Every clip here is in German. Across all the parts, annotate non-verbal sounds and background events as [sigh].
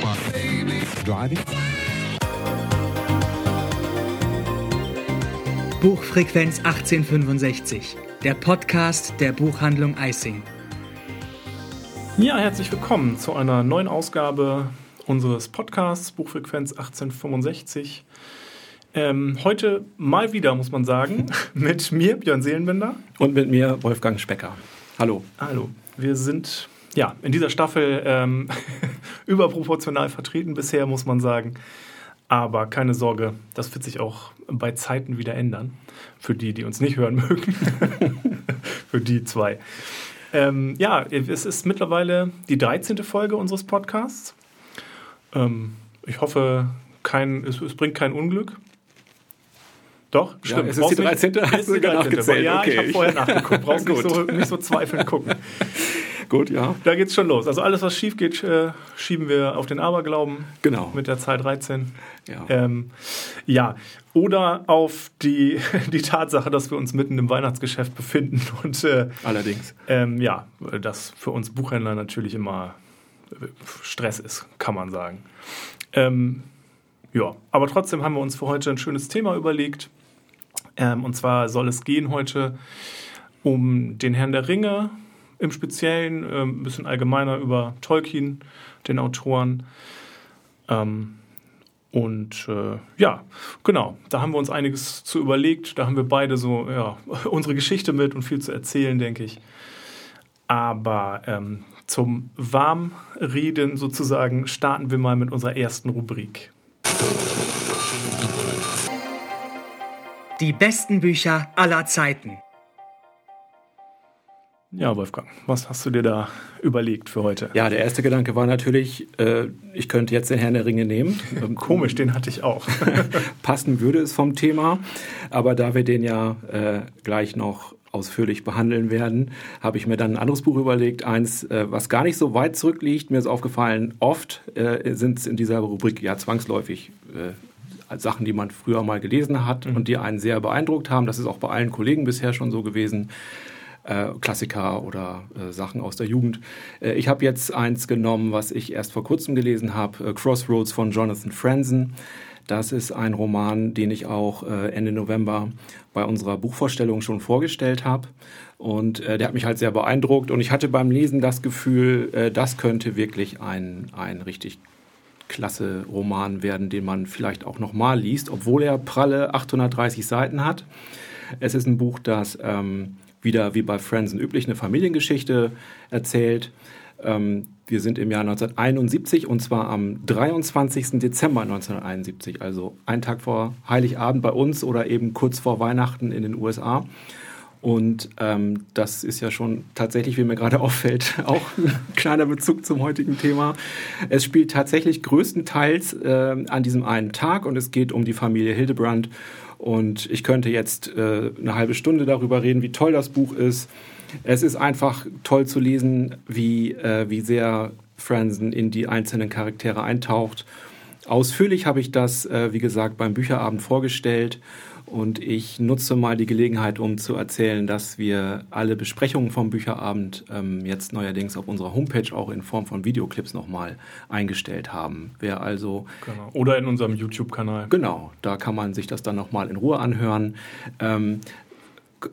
Driving. Buchfrequenz 1865, der Podcast der Buchhandlung Eising. Ja, herzlich willkommen zu einer neuen Ausgabe unseres Podcasts Buchfrequenz 1865. Ähm, heute mal wieder, muss man sagen, [laughs] mit mir, Björn Seelenbinder. Und mit mir, Wolfgang Specker. Hallo. Hallo. Wir sind ja in dieser Staffel ähm, [laughs] überproportional vertreten bisher, muss man sagen. Aber keine Sorge, das wird sich auch bei Zeiten wieder ändern. Für die, die uns nicht hören [laughs] mögen. Für die zwei. Ähm, ja, es ist mittlerweile die 13. Folge unseres Podcasts. Ähm, ich hoffe, kein, es, es, bringt kein Unglück. Doch, stimmt. Ja, es ist die 13. Nicht, hast du genau gezählt. Ja, okay. ich habe vorher nachgeguckt. Brauchst [laughs] nicht so, nicht so zweifelnd gucken. Gut, ja. Da geht's schon los. Also alles, was schief geht, äh, schieben wir auf den Aberglauben. Genau. Mit der Zahl 13. Ja. Ähm, ja. Oder auf die, [laughs] die Tatsache, dass wir uns mitten im Weihnachtsgeschäft befinden. [laughs] Und, äh, Allerdings. Ähm, ja, das für uns Buchhändler natürlich immer Stress ist, kann man sagen. Ähm, ja, aber trotzdem haben wir uns für heute ein schönes Thema überlegt. Ähm, und zwar soll es gehen heute um den Herrn der Ringe, im Speziellen, äh, ein bisschen allgemeiner über Tolkien, den Autoren. Ähm, und äh, ja, genau, da haben wir uns einiges zu überlegt. Da haben wir beide so ja, [laughs] unsere Geschichte mit und viel zu erzählen, denke ich. Aber ähm, zum Warmreden sozusagen starten wir mal mit unserer ersten Rubrik. Die besten Bücher aller Zeiten. Ja, Wolfgang, was hast du dir da überlegt für heute? Ja, der erste Gedanke war natürlich, äh, ich könnte jetzt den Herrn der Ringe nehmen. [laughs] Komisch, den hatte ich auch. [laughs] Passen würde es vom Thema, aber da wir den ja äh, gleich noch ausführlich behandeln werden, habe ich mir dann ein anderes Buch überlegt, eins, äh, was gar nicht so weit zurückliegt. Mir ist aufgefallen, oft äh, sind es in dieser Rubrik ja zwangsläufig äh, Sachen, die man früher mal gelesen hat mhm. und die einen sehr beeindruckt haben. Das ist auch bei allen Kollegen bisher schon so gewesen äh, Klassiker oder äh, Sachen aus der Jugend. Äh, ich habe jetzt eins genommen, was ich erst vor kurzem gelesen habe, äh, Crossroads von Jonathan Franzen. Das ist ein Roman, den ich auch äh, Ende November bei unserer Buchvorstellung schon vorgestellt habe. Und äh, der hat mich halt sehr beeindruckt. Und ich hatte beim Lesen das Gefühl, das könnte wirklich ein, ein richtig klasse Roman werden, den man vielleicht auch nochmal liest, obwohl er pralle 830 Seiten hat. Es ist ein Buch, das ähm, wieder wie bei Friends üblich eine Familiengeschichte erzählt. Ähm, wir sind im Jahr 1971 und zwar am 23. Dezember 1971, also ein Tag vor Heiligabend bei uns oder eben kurz vor Weihnachten in den USA. Und ähm, das ist ja schon tatsächlich, wie mir gerade [laughs] auffällt, auch ein kleiner Bezug zum heutigen Thema. Es spielt tatsächlich größtenteils äh, an diesem einen Tag und es geht um die Familie Hildebrand und ich könnte jetzt äh, eine halbe Stunde darüber reden, wie toll das Buch ist. Es ist einfach toll zu lesen, wie, äh, wie sehr Franzen in die einzelnen Charaktere eintaucht. Ausführlich habe ich das, äh, wie gesagt, beim Bücherabend vorgestellt und ich nutze mal die Gelegenheit, um zu erzählen, dass wir alle Besprechungen vom Bücherabend ähm, jetzt neuerdings auf unserer Homepage auch in Form von Videoclips nochmal eingestellt haben. Wer also genau. oder in unserem YouTube-Kanal. Genau, da kann man sich das dann nochmal in Ruhe anhören. Ähm,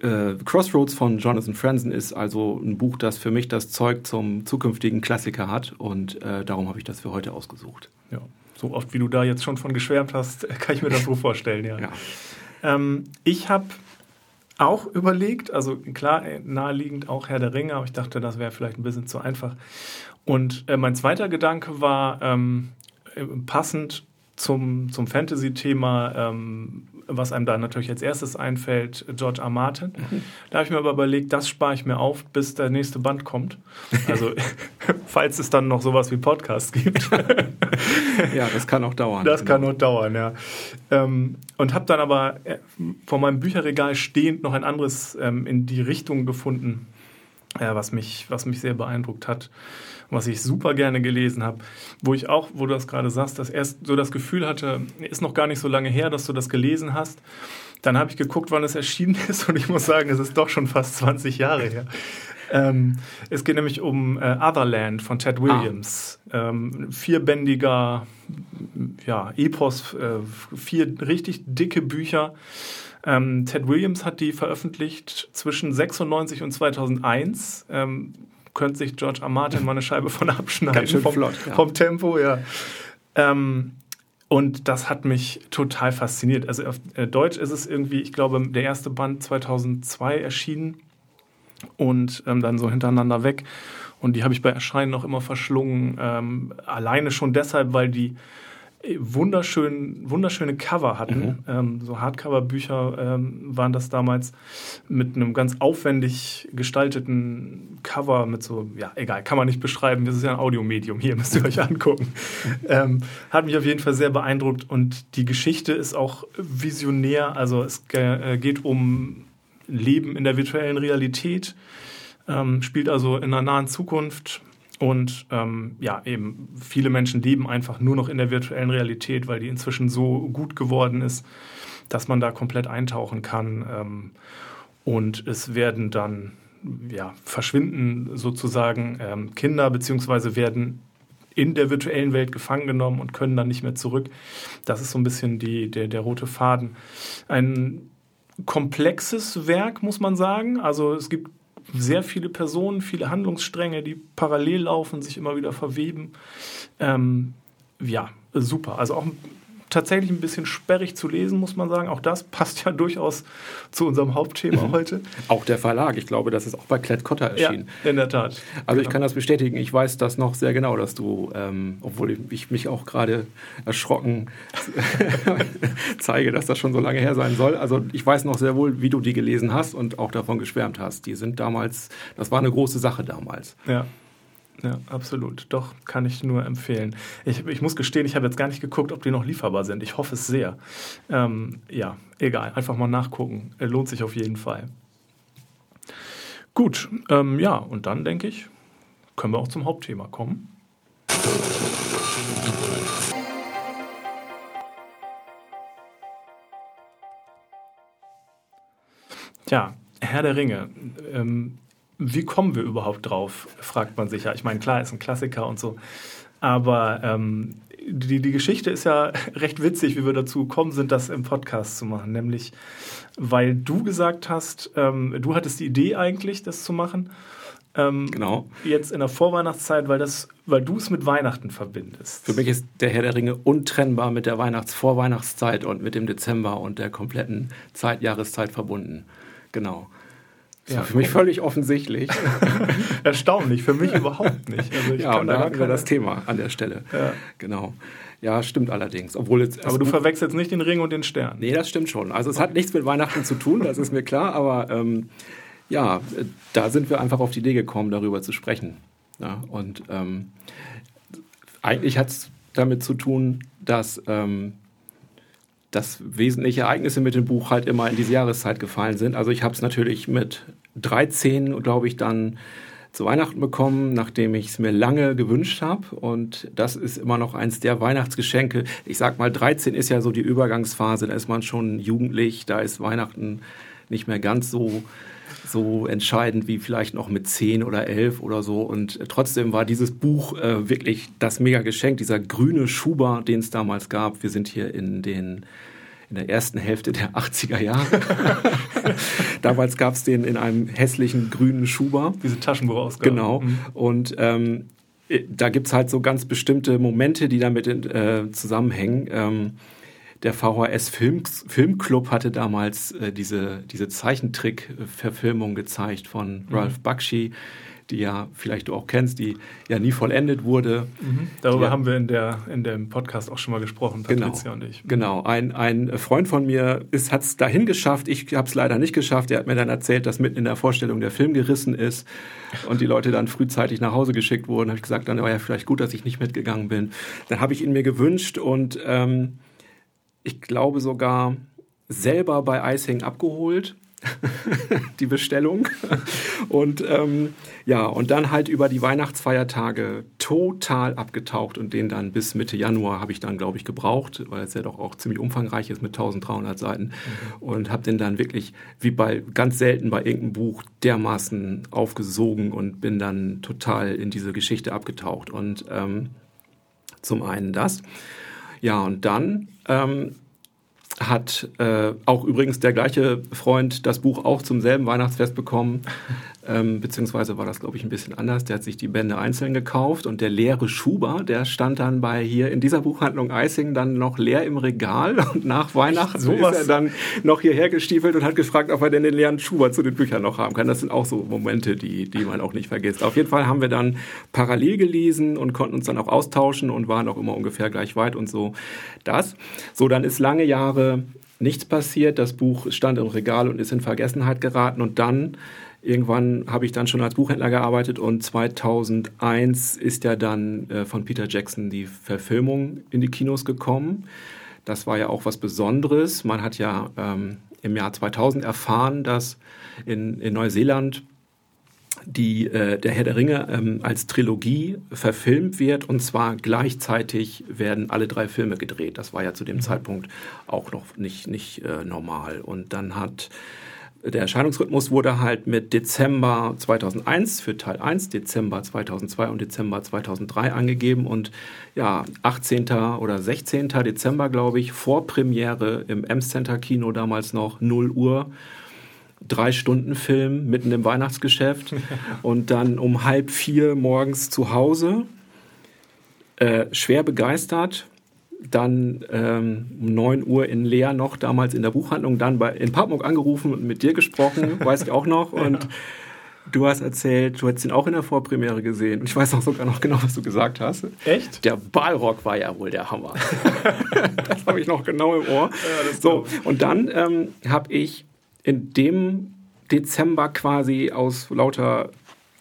äh, Crossroads von Jonathan Franzen ist also ein Buch, das für mich das Zeug zum zukünftigen Klassiker hat und äh, darum habe ich das für heute ausgesucht. Ja, so oft wie du da jetzt schon von geschwärmt hast, [laughs] kann ich mir das so vorstellen, ja. ja. Ähm, ich habe auch überlegt, also klar, äh, naheliegend auch Herr der Ringe, aber ich dachte, das wäre vielleicht ein bisschen zu einfach. Und äh, mein zweiter Gedanke war ähm, äh, passend zum, zum Fantasy-Thema ähm, was einem da natürlich als erstes einfällt, George R. Martin. Da habe ich mir aber überlegt, das spare ich mir auf, bis der nächste Band kommt. Also, [laughs] falls es dann noch sowas wie Podcast gibt. ja, das kann auch dauern. Das genau. kann auch dauern, ja. Ähm, und habe dann aber äh, vor meinem Bücherregal stehend noch ein anderes ähm, in die Richtung gefunden, äh, was, mich, was mich sehr beeindruckt hat was ich super gerne gelesen habe, wo ich auch, wo du das gerade sagst, dass erst so das Gefühl hatte, ist noch gar nicht so lange her, dass du das gelesen hast. Dann habe ich geguckt, wann es erschienen [laughs] ist und ich muss sagen, es ist doch schon fast 20 Jahre her. Ähm, es geht nämlich um äh, Otherland von Ted Williams. Ah. Ähm, vierbändiger ja, Epos, äh, vier richtig dicke Bücher. Ähm, Ted Williams hat die veröffentlicht zwischen 96 und 2001. Ähm, könnte sich George R. Martin mal eine Scheibe von abschneiden. Vom, flott, ja. vom Tempo, ja. Ähm, und das hat mich total fasziniert. Also auf äh, Deutsch ist es irgendwie, ich glaube, der erste Band 2002 erschienen und ähm, dann so hintereinander weg. Und die habe ich bei Erscheinen noch immer verschlungen. Ähm, alleine schon deshalb, weil die wunderschön, wunderschöne Cover hatten. Mhm. Ähm, so Hardcover-Bücher ähm, waren das damals mit einem ganz aufwendig gestalteten Cover mit so, ja, egal, kann man nicht beschreiben. Das ist ja ein Audiomedium hier, [laughs] müsst ihr euch angucken. ähm, hat mich auf jeden Fall sehr beeindruckt und die Geschichte ist auch visionär. Also es äh, geht um Leben in der virtuellen Realität, ähm, spielt also in einer nahen Zukunft und ähm, ja, eben viele Menschen leben einfach nur noch in der virtuellen Realität, weil die inzwischen so gut geworden ist, dass man da komplett eintauchen kann. Ähm, und es werden dann, ja, verschwinden sozusagen ähm, Kinder, beziehungsweise werden in der virtuellen Welt gefangen genommen und können dann nicht mehr zurück. Das ist so ein bisschen die, der, der rote Faden. Ein komplexes Werk, muss man sagen. Also es gibt sehr viele Personen, viele Handlungsstränge, die parallel laufen, sich immer wieder verweben. Ähm, ja, super. Also auch tatsächlich ein bisschen sperrig zu lesen, muss man sagen. Auch das [laughs] passt ja durchaus zu unserem Hauptthema mhm. heute. Auch der Verlag. Ich glaube, das ist auch bei Klett Cotta erschienen. Ja, in der Tat. Also genau. ich kann das bestätigen. Ich weiß das noch sehr genau, dass du, ähm, obwohl ich mich auch gerade erschrocken [laughs] zeige, dass das schon so lange her sein soll. Also ich weiß noch sehr wohl, wie du die gelesen hast und auch davon geschwärmt hast. Die sind damals, das war eine große Sache damals. Ja. Ja, absolut. Doch, kann ich nur empfehlen. Ich, ich muss gestehen, ich habe jetzt gar nicht geguckt, ob die noch lieferbar sind. Ich hoffe es sehr. Ähm, ja, egal. Einfach mal nachgucken. Lohnt sich auf jeden Fall. Gut, ähm, ja, und dann denke ich, können wir auch zum Hauptthema kommen. Ja, Herr der Ringe. Ähm, wie kommen wir überhaupt drauf, fragt man sich ja. Ich meine, klar, ist ein Klassiker und so. Aber ähm, die, die Geschichte ist ja [laughs] recht witzig, wie wir dazu gekommen sind, das im Podcast zu machen. Nämlich, weil du gesagt hast, ähm, du hattest die Idee eigentlich, das zu machen. Ähm, genau. Jetzt in der Vorweihnachtszeit, weil, das, weil du es mit Weihnachten verbindest. Für mich ist der Herr der Ringe untrennbar mit der Weihnachts-Vorweihnachtszeit und mit dem Dezember und der kompletten Zeit, Jahreszeit verbunden. Genau. Das ja, war für mich völlig offensichtlich. [laughs] Erstaunlich, für mich überhaupt nicht. Also ja, und da hatten wir das Thema an der Stelle. Ja. Genau. Ja, stimmt allerdings. Obwohl jetzt, aber du verwechselst nicht den Ring und den Stern. Nee, das stimmt schon. Also es hat nichts mit Weihnachten zu tun, das ist mir klar, aber ähm, ja, da sind wir einfach auf die Idee gekommen, darüber zu sprechen. Ja, und ähm, eigentlich hat es damit zu tun, dass ähm, dass wesentliche Ereignisse mit dem Buch halt immer in diese Jahreszeit gefallen sind. Also ich habe es natürlich mit 13, glaube ich, dann zu Weihnachten bekommen, nachdem ich es mir lange gewünscht habe. Und das ist immer noch eins der Weihnachtsgeschenke. Ich sag mal, 13 ist ja so die Übergangsphase, da ist man schon jugendlich, da ist Weihnachten nicht mehr ganz so so entscheidend wie vielleicht noch mit 10 oder 11 oder so. Und trotzdem war dieses Buch äh, wirklich das mega Geschenk, dieser grüne Schuber, den es damals gab. Wir sind hier in den in der ersten Hälfte der 80er Jahre. [laughs] Damals gab es den in einem hässlichen grünen Schuber. Diese Taschenbuchausgabe. Genau. Mhm. Und ähm, da gibt es halt so ganz bestimmte Momente, die damit äh, zusammenhängen. Ähm, der VHS Film, Filmclub hatte damals äh, diese, diese Zeichentrick-Verfilmung gezeigt von mhm. Ralph Bakshi, die ja vielleicht du auch kennst, die ja nie vollendet wurde. Mhm. Darüber ja, haben wir in, der, in dem Podcast auch schon mal gesprochen, Patricia genau, und ich. Genau, ein, ein Freund von mir hat es dahin geschafft, ich habe es leider nicht geschafft. Er hat mir dann erzählt, dass mitten in der Vorstellung der Film gerissen ist und die Leute dann frühzeitig nach Hause geschickt wurden. habe ich gesagt, dann war ja vielleicht gut, dass ich nicht mitgegangen bin. Dann habe ich ihn mir gewünscht und ähm, ich glaube sogar selber bei Icing abgeholt [laughs] die Bestellung. Und ähm, ja, und dann halt über die Weihnachtsfeiertage total abgetaucht und den dann bis Mitte Januar habe ich dann, glaube ich, gebraucht, weil es ja doch auch ziemlich umfangreich ist mit 1300 Seiten. Mhm. Und habe den dann wirklich, wie bei ganz selten bei irgendeinem Buch, dermaßen aufgesogen und bin dann total in diese Geschichte abgetaucht. Und ähm, zum einen das. Ja, und dann ähm, hat äh, auch übrigens der gleiche Freund das Buch auch zum selben Weihnachtsfest bekommen. Ähm, beziehungsweise war das, glaube ich, ein bisschen anders. Der hat sich die Bände einzeln gekauft und der leere Schuber, der stand dann bei hier in dieser Buchhandlung Eising dann noch leer im Regal [laughs] und nach Weihnachten so ist er dann noch hierher gestiefelt und hat gefragt, ob er denn den leeren Schuber zu den Büchern noch haben kann. Das sind auch so Momente, die, die man auch nicht vergisst. Auf jeden Fall haben wir dann parallel gelesen und konnten uns dann auch austauschen und waren auch immer ungefähr gleich weit und so. Das. So, dann ist lange Jahre nichts passiert. Das Buch stand im Regal und ist in Vergessenheit geraten und dann Irgendwann habe ich dann schon als Buchhändler gearbeitet und 2001 ist ja dann äh, von Peter Jackson die Verfilmung in die Kinos gekommen. Das war ja auch was Besonderes. Man hat ja ähm, im Jahr 2000 erfahren, dass in, in Neuseeland die, äh, der Herr der Ringe ähm, als Trilogie verfilmt wird und zwar gleichzeitig werden alle drei Filme gedreht. Das war ja zu dem mhm. Zeitpunkt auch noch nicht, nicht äh, normal. Und dann hat der Erscheinungsrhythmus wurde halt mit Dezember 2001 für Teil 1, Dezember 2002 und Dezember 2003 angegeben und ja, 18. oder 16. Dezember, glaube ich, Vorpremiere im M-Center Kino damals noch, 0 Uhr. Drei Stunden Film mitten im Weihnachtsgeschäft und dann um halb vier morgens zu Hause. Äh, schwer begeistert, dann ähm, um 9 Uhr in Leer noch, damals in der Buchhandlung, dann bei, in Papmok angerufen und mit dir gesprochen, [laughs] weiß ich auch noch. Und ja. du hast erzählt, du hättest ihn auch in der Vorpremiere gesehen. Und ich weiß auch sogar noch genau, was du gesagt hast. Echt? Der Balrog war ja wohl der Hammer. [laughs] das habe ich noch genau im Ohr. Ja, so, und dann ähm, habe ich in dem Dezember quasi aus lauter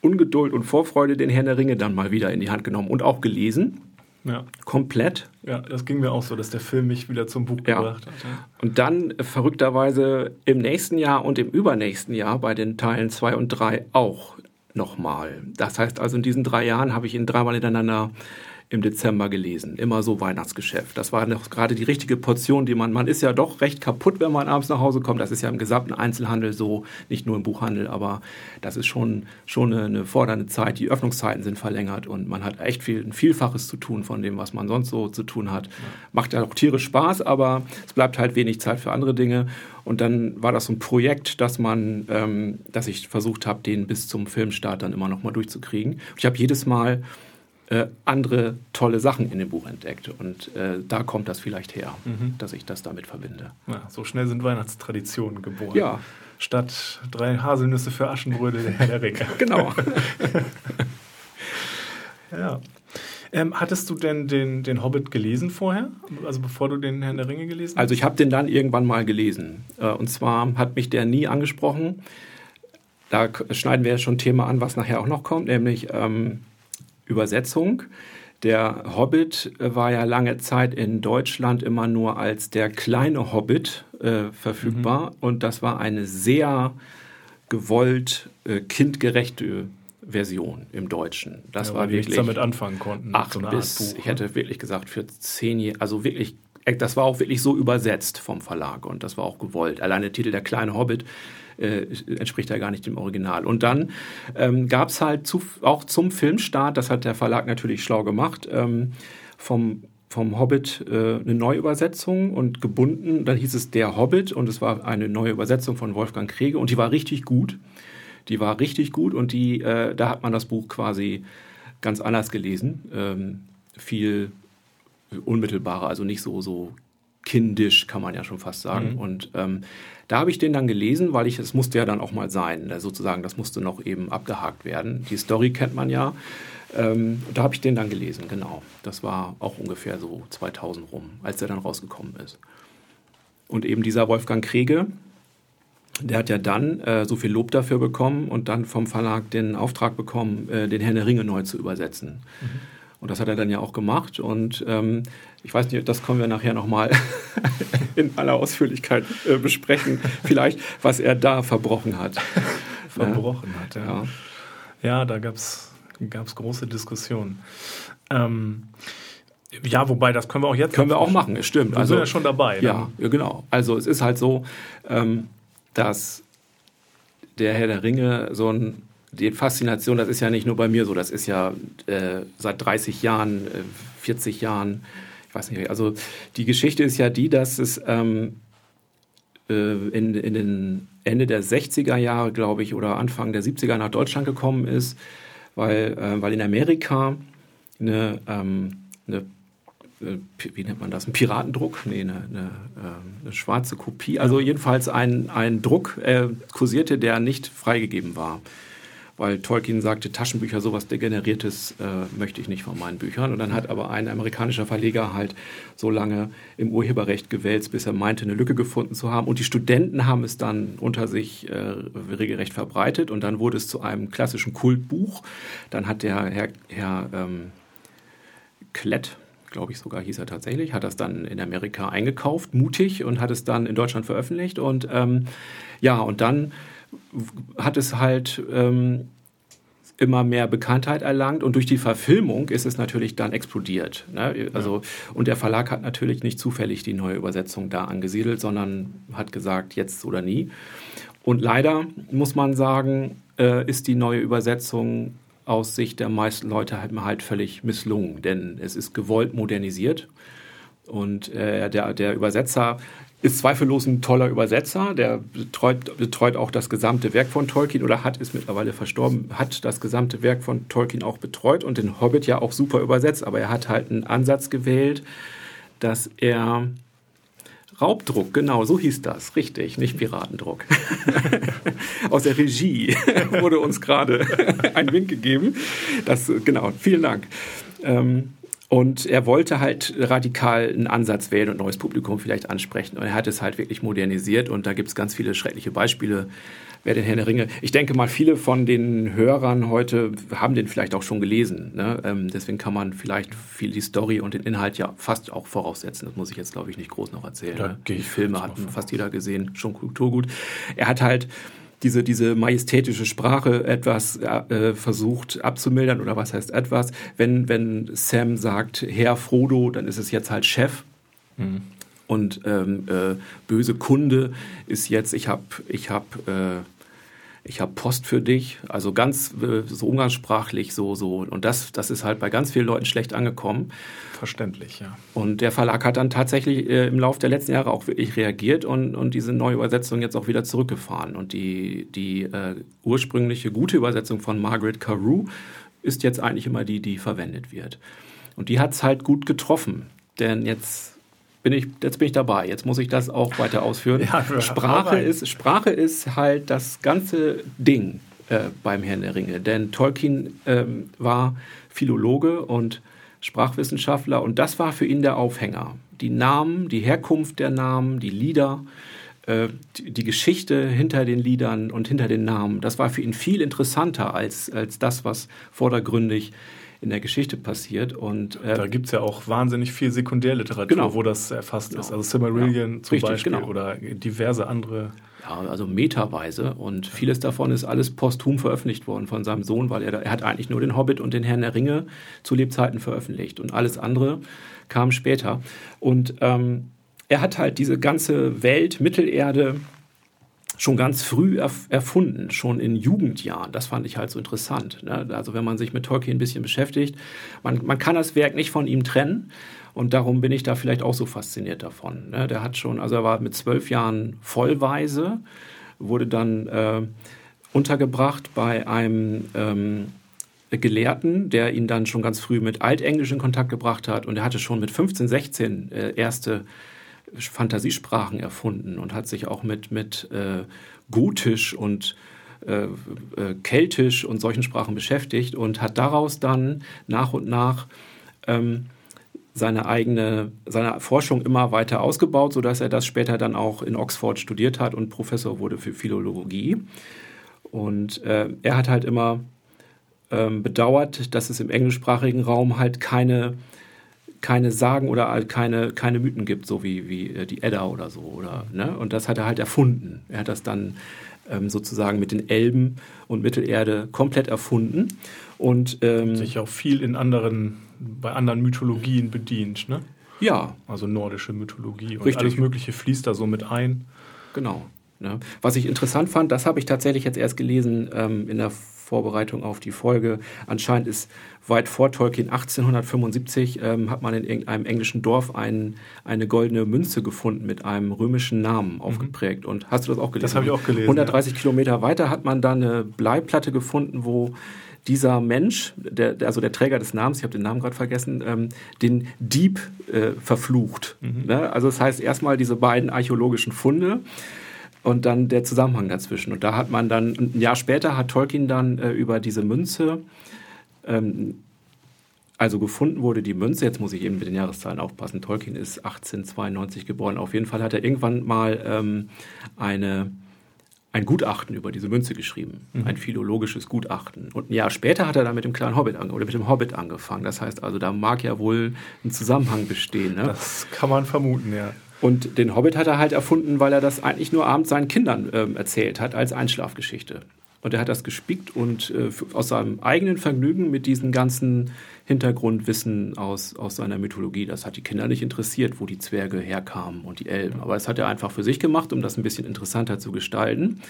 Ungeduld und Vorfreude den Herrn der Ringe dann mal wieder in die Hand genommen und auch gelesen. Ja. Komplett. Ja, das ging mir auch so, dass der Film mich wieder zum Buch ja. gebracht hat. Ja. Und dann äh, verrückterweise im nächsten Jahr und im übernächsten Jahr bei den Teilen 2 und 3 auch nochmal. Das heißt also, in diesen drei Jahren habe ich ihn dreimal hintereinander im Dezember gelesen. Immer so Weihnachtsgeschäft. Das war noch gerade die richtige Portion, die man, man ist ja doch recht kaputt, wenn man abends nach Hause kommt. Das ist ja im gesamten Einzelhandel so, nicht nur im Buchhandel, aber das ist schon, schon eine, eine fordernde Zeit. Die Öffnungszeiten sind verlängert und man hat echt viel, ein Vielfaches zu tun von dem, was man sonst so zu tun hat. Macht ja auch tierisch Spaß, aber es bleibt halt wenig Zeit für andere Dinge. Und dann war das so ein Projekt, dass man, ähm, dass ich versucht habe, den bis zum Filmstart dann immer noch mal durchzukriegen. Ich habe jedes Mal äh, andere tolle Sachen in dem Buch entdeckt. Und äh, da kommt das vielleicht her, mhm. dass ich das damit verbinde. Ja, so schnell sind Weihnachtstraditionen geboren. Ja. Statt drei Haselnüsse für Aschenbrödel der Herr der Ringe. [laughs] genau. [laughs] ja. Ähm, hattest du denn den, den Hobbit gelesen vorher? Also bevor du den Herrn der Ringe gelesen hast? Also ich habe den dann irgendwann mal gelesen. Äh, und zwar hat mich der nie angesprochen. Da schneiden wir ja schon ein Thema an, was nachher auch noch kommt, nämlich ähm, Übersetzung. Der Hobbit äh, war ja lange Zeit in Deutschland immer nur als der kleine Hobbit äh, verfügbar mhm. und das war eine sehr gewollt äh, kindgerechte Version im Deutschen. Das ja, war wirklich damit anfangen konnten. Acht so bis, Buch, ich ne? hätte wirklich gesagt für zehn Jahre, also wirklich, äh, das war auch wirklich so übersetzt vom Verlag und das war auch gewollt. Allein der Titel der kleine Hobbit äh, entspricht ja gar nicht dem Original. Und dann ähm, gab es halt zu, auch zum Filmstart, das hat der Verlag natürlich schlau gemacht, ähm, vom vom Hobbit äh, eine Neuübersetzung und gebunden. Dann hieß es Der Hobbit und es war eine neue Übersetzung von Wolfgang Krege und die war richtig gut. Die war richtig gut und die, äh, da hat man das Buch quasi ganz anders gelesen. Ähm, viel unmittelbarer, also nicht so, so kindisch, kann man ja schon fast sagen. Mhm. Und ähm, da habe ich den dann gelesen, weil ich, es musste ja dann auch mal sein, ne, sozusagen, das musste noch eben abgehakt werden. Die Story kennt man ja. Ähm, da habe ich den dann gelesen, genau. Das war auch ungefähr so 2000 rum, als der dann rausgekommen ist. Und eben dieser Wolfgang Krege, der hat ja dann äh, so viel Lob dafür bekommen und dann vom Verlag den Auftrag bekommen, äh, den Herrn der Ringe neu zu übersetzen. Mhm. Und das hat er dann ja auch gemacht. Und ähm, ich weiß nicht, das können wir nachher nochmal [laughs] in aller Ausführlichkeit äh, besprechen. Vielleicht, was er da verbrochen hat. [laughs] verbrochen hat, ja. Ja, ja da gab es große Diskussionen. Ähm, ja, wobei, das können wir auch jetzt. Können wir auch machen, es stimmt. Wir also, sind ja schon dabei. Ja, ja, genau. Also es ist halt so, ähm, dass der Herr der Ringe so ein die Faszination, das ist ja nicht nur bei mir so, das ist ja äh, seit 30 Jahren, äh, 40 Jahren, ich weiß nicht, also die Geschichte ist ja die, dass es ähm, äh, in, in den Ende der 60er Jahre, glaube ich, oder Anfang der 70er nach Deutschland gekommen ist, weil, äh, weil in Amerika eine, ähm, eine äh, wie nennt man das, ein Piratendruck? Nee, eine, eine, ähm, eine schwarze Kopie. Also jedenfalls ein, ein Druck äh, kursierte, der nicht freigegeben war weil Tolkien sagte, Taschenbücher, sowas Degeneriertes äh, möchte ich nicht von meinen Büchern. Und dann hat aber ein amerikanischer Verleger halt so lange im Urheberrecht gewälzt, bis er meinte, eine Lücke gefunden zu haben. Und die Studenten haben es dann unter sich äh, regelrecht verbreitet und dann wurde es zu einem klassischen Kultbuch. Dann hat der Herr, Herr ähm, Klett, glaube ich sogar hieß er tatsächlich, hat das dann in Amerika eingekauft, mutig und hat es dann in Deutschland veröffentlicht. Und ähm, ja, und dann hat es halt ähm, immer mehr Bekanntheit erlangt und durch die Verfilmung ist es natürlich dann explodiert. Ne? Also, ja. Und der Verlag hat natürlich nicht zufällig die neue Übersetzung da angesiedelt, sondern hat gesagt, jetzt oder nie. Und leider muss man sagen, äh, ist die neue Übersetzung aus Sicht der meisten Leute halt, halt völlig misslungen, denn es ist gewollt modernisiert. Und äh, der, der Übersetzer ist zweifellos ein toller Übersetzer, der betreut, betreut, auch das gesamte Werk von Tolkien oder hat, ist mittlerweile verstorben, hat das gesamte Werk von Tolkien auch betreut und den Hobbit ja auch super übersetzt, aber er hat halt einen Ansatz gewählt, dass er Raubdruck, genau, so hieß das, richtig, nicht Piratendruck. [laughs] Aus der Regie [laughs] wurde uns gerade [laughs] ein Wink gegeben. Das, genau, vielen Dank. Ähm, und er wollte halt radikal einen Ansatz wählen und ein neues Publikum vielleicht ansprechen. Und er hat es halt wirklich modernisiert. Und da gibt es ganz viele schreckliche Beispiele. Wer den Herrn der Ringe. Ich denke mal, viele von den Hörern heute haben den vielleicht auch schon gelesen. Ne? Ähm, deswegen kann man vielleicht viel die Story und den Inhalt ja fast auch voraussetzen. Das muss ich jetzt, glaube ich, nicht groß noch erzählen. Ne? Die Filme hat fast jeder gesehen, schon Kulturgut. Er hat halt diese, diese majestätische Sprache etwas äh, versucht abzumildern oder was heißt etwas. Wenn, wenn Sam sagt, Herr Frodo, dann ist es jetzt halt Chef. Mhm. Und ähm, äh, böse Kunde ist jetzt, ich habe ich hab, äh, ich habe Post für dich, also ganz äh, so umgangssprachlich so so und das das ist halt bei ganz vielen Leuten schlecht angekommen. Verständlich, ja. Und der Verlag hat dann tatsächlich äh, im Laufe der letzten Jahre auch wirklich reagiert und, und diese neue Übersetzung jetzt auch wieder zurückgefahren. Und die, die äh, ursprüngliche gute Übersetzung von Margaret Carew ist jetzt eigentlich immer die, die verwendet wird. Und die hat es halt gut getroffen, denn jetzt bin ich, jetzt bin ich dabei. Jetzt muss ich das auch weiter ausführen. [laughs] Ja, Sprache, ist, Sprache ist halt das ganze Ding äh, beim Herrn der Ringe. Denn Tolkien ähm, war Philologe und Sprachwissenschaftler und das war für ihn der Aufhänger. Die Namen, die Herkunft der Namen, die Lieder, äh, die, die, Geschichte hinter den Liedern und hinter den Namen, das war für ihn viel interessanter als, als das, was vordergründig in der Geschichte passiert. Und, äh, da gibt es ja auch wahnsinnig viel Sekundärliteratur, genau. wo das erfasst genau. ist. Also Silmarillion ja, zum richtig, Beispiel genau. oder diverse andere. Ja, also meterweise. Und vieles davon ist alles posthum veröffentlicht worden von seinem Sohn, weil er, er hat eigentlich nur den Hobbit und den Herrn der Ringe zu Lebzeiten veröffentlicht. Und alles andere kam später. Und ähm, er hat halt diese ganze Welt, Mittelerde, schon ganz früh erf erfunden, schon in Jugendjahren. Das fand ich halt so interessant. Ne? Also wenn man sich mit Tolkien ein bisschen beschäftigt, man, man kann das Werk nicht von ihm trennen. Und darum bin ich da vielleicht auch so fasziniert davon. Ne? Der hat schon, also er war mit zwölf Jahren vollweise, wurde dann äh, untergebracht bei einem ähm, Gelehrten, der ihn dann schon ganz früh mit Altenglisch in Kontakt gebracht hat. Und er hatte schon mit 15, 16 äh, erste Fantasiesprachen erfunden und hat sich auch mit, mit äh, Gotisch und äh, äh, Keltisch und solchen Sprachen beschäftigt und hat daraus dann nach und nach ähm, seine eigene seine Forschung immer weiter ausgebaut, sodass er das später dann auch in Oxford studiert hat und Professor wurde für Philologie. Und äh, er hat halt immer ähm, bedauert, dass es im englischsprachigen Raum halt keine, keine Sagen oder halt keine, keine Mythen gibt, so wie, wie äh, die Edda oder so. Oder, ne? Und das hat er halt erfunden. Er hat das dann ähm, sozusagen mit den Elben und Mittelerde komplett erfunden. Und ähm, sich auch viel in anderen, bei anderen Mythologien bedient, ne? Ja. Also nordische Mythologie und Richtig. alles Mögliche fließt da so mit ein. Genau. Ne? Was ich interessant fand, das habe ich tatsächlich jetzt erst gelesen ähm, in der Vorbereitung auf die Folge. Anscheinend ist weit vor Tolkien 1875 ähm, hat man in irgendeinem englischen Dorf ein, eine goldene Münze gefunden mit einem römischen Namen aufgeprägt. Und hast du das auch gelesen? Das habe ich auch gelesen, 130 Kilometer weiter hat man dann eine Bleiplatte gefunden, wo dieser Mensch, der, der- also der Träger des Namens, ich habe den Namen gerade vergessen, ähm, den Dieb äh, verflucht. Ne? Also das heißt erstmal diese beiden archäologischen Funde und dann der Zusammenhang dazwischen. Und da hat man dann, ein Jahr später hat Tolkien dann äh, über diese Münze, ähm, also gefunden wurde die Münze, jetzt muss ich eben mit den Jahreszahlen aufpassen, Tolkien ist 1892 geboren, auf jeden Fall hat er irgendwann mal ähm, eine, ein Gutachten über diese Münze geschrieben, ein philologisches Gutachten. Und ein Jahr später hat er dann mit dem kleinen Hobbit ange oder mit dem Hobbit angefangen. Das heißt also, da mag ja wohl ein Zusammenhang bestehen. Ne? Das kann man vermuten, ja. Und den Hobbit hat er halt erfunden, weil er das eigentlich nur abends seinen Kindern ähm, erzählt hat als Einschlafgeschichte. Und er hat das gespickt und äh, aus seinem eigenen Vergnügen mit diesem ganzen Hintergrundwissen aus, aus seiner Mythologie. Das hat die Kinder nicht interessiert, wo die Zwerge herkamen und die Elben. Aber das hat er einfach für sich gemacht, um das ein bisschen interessanter zu gestalten.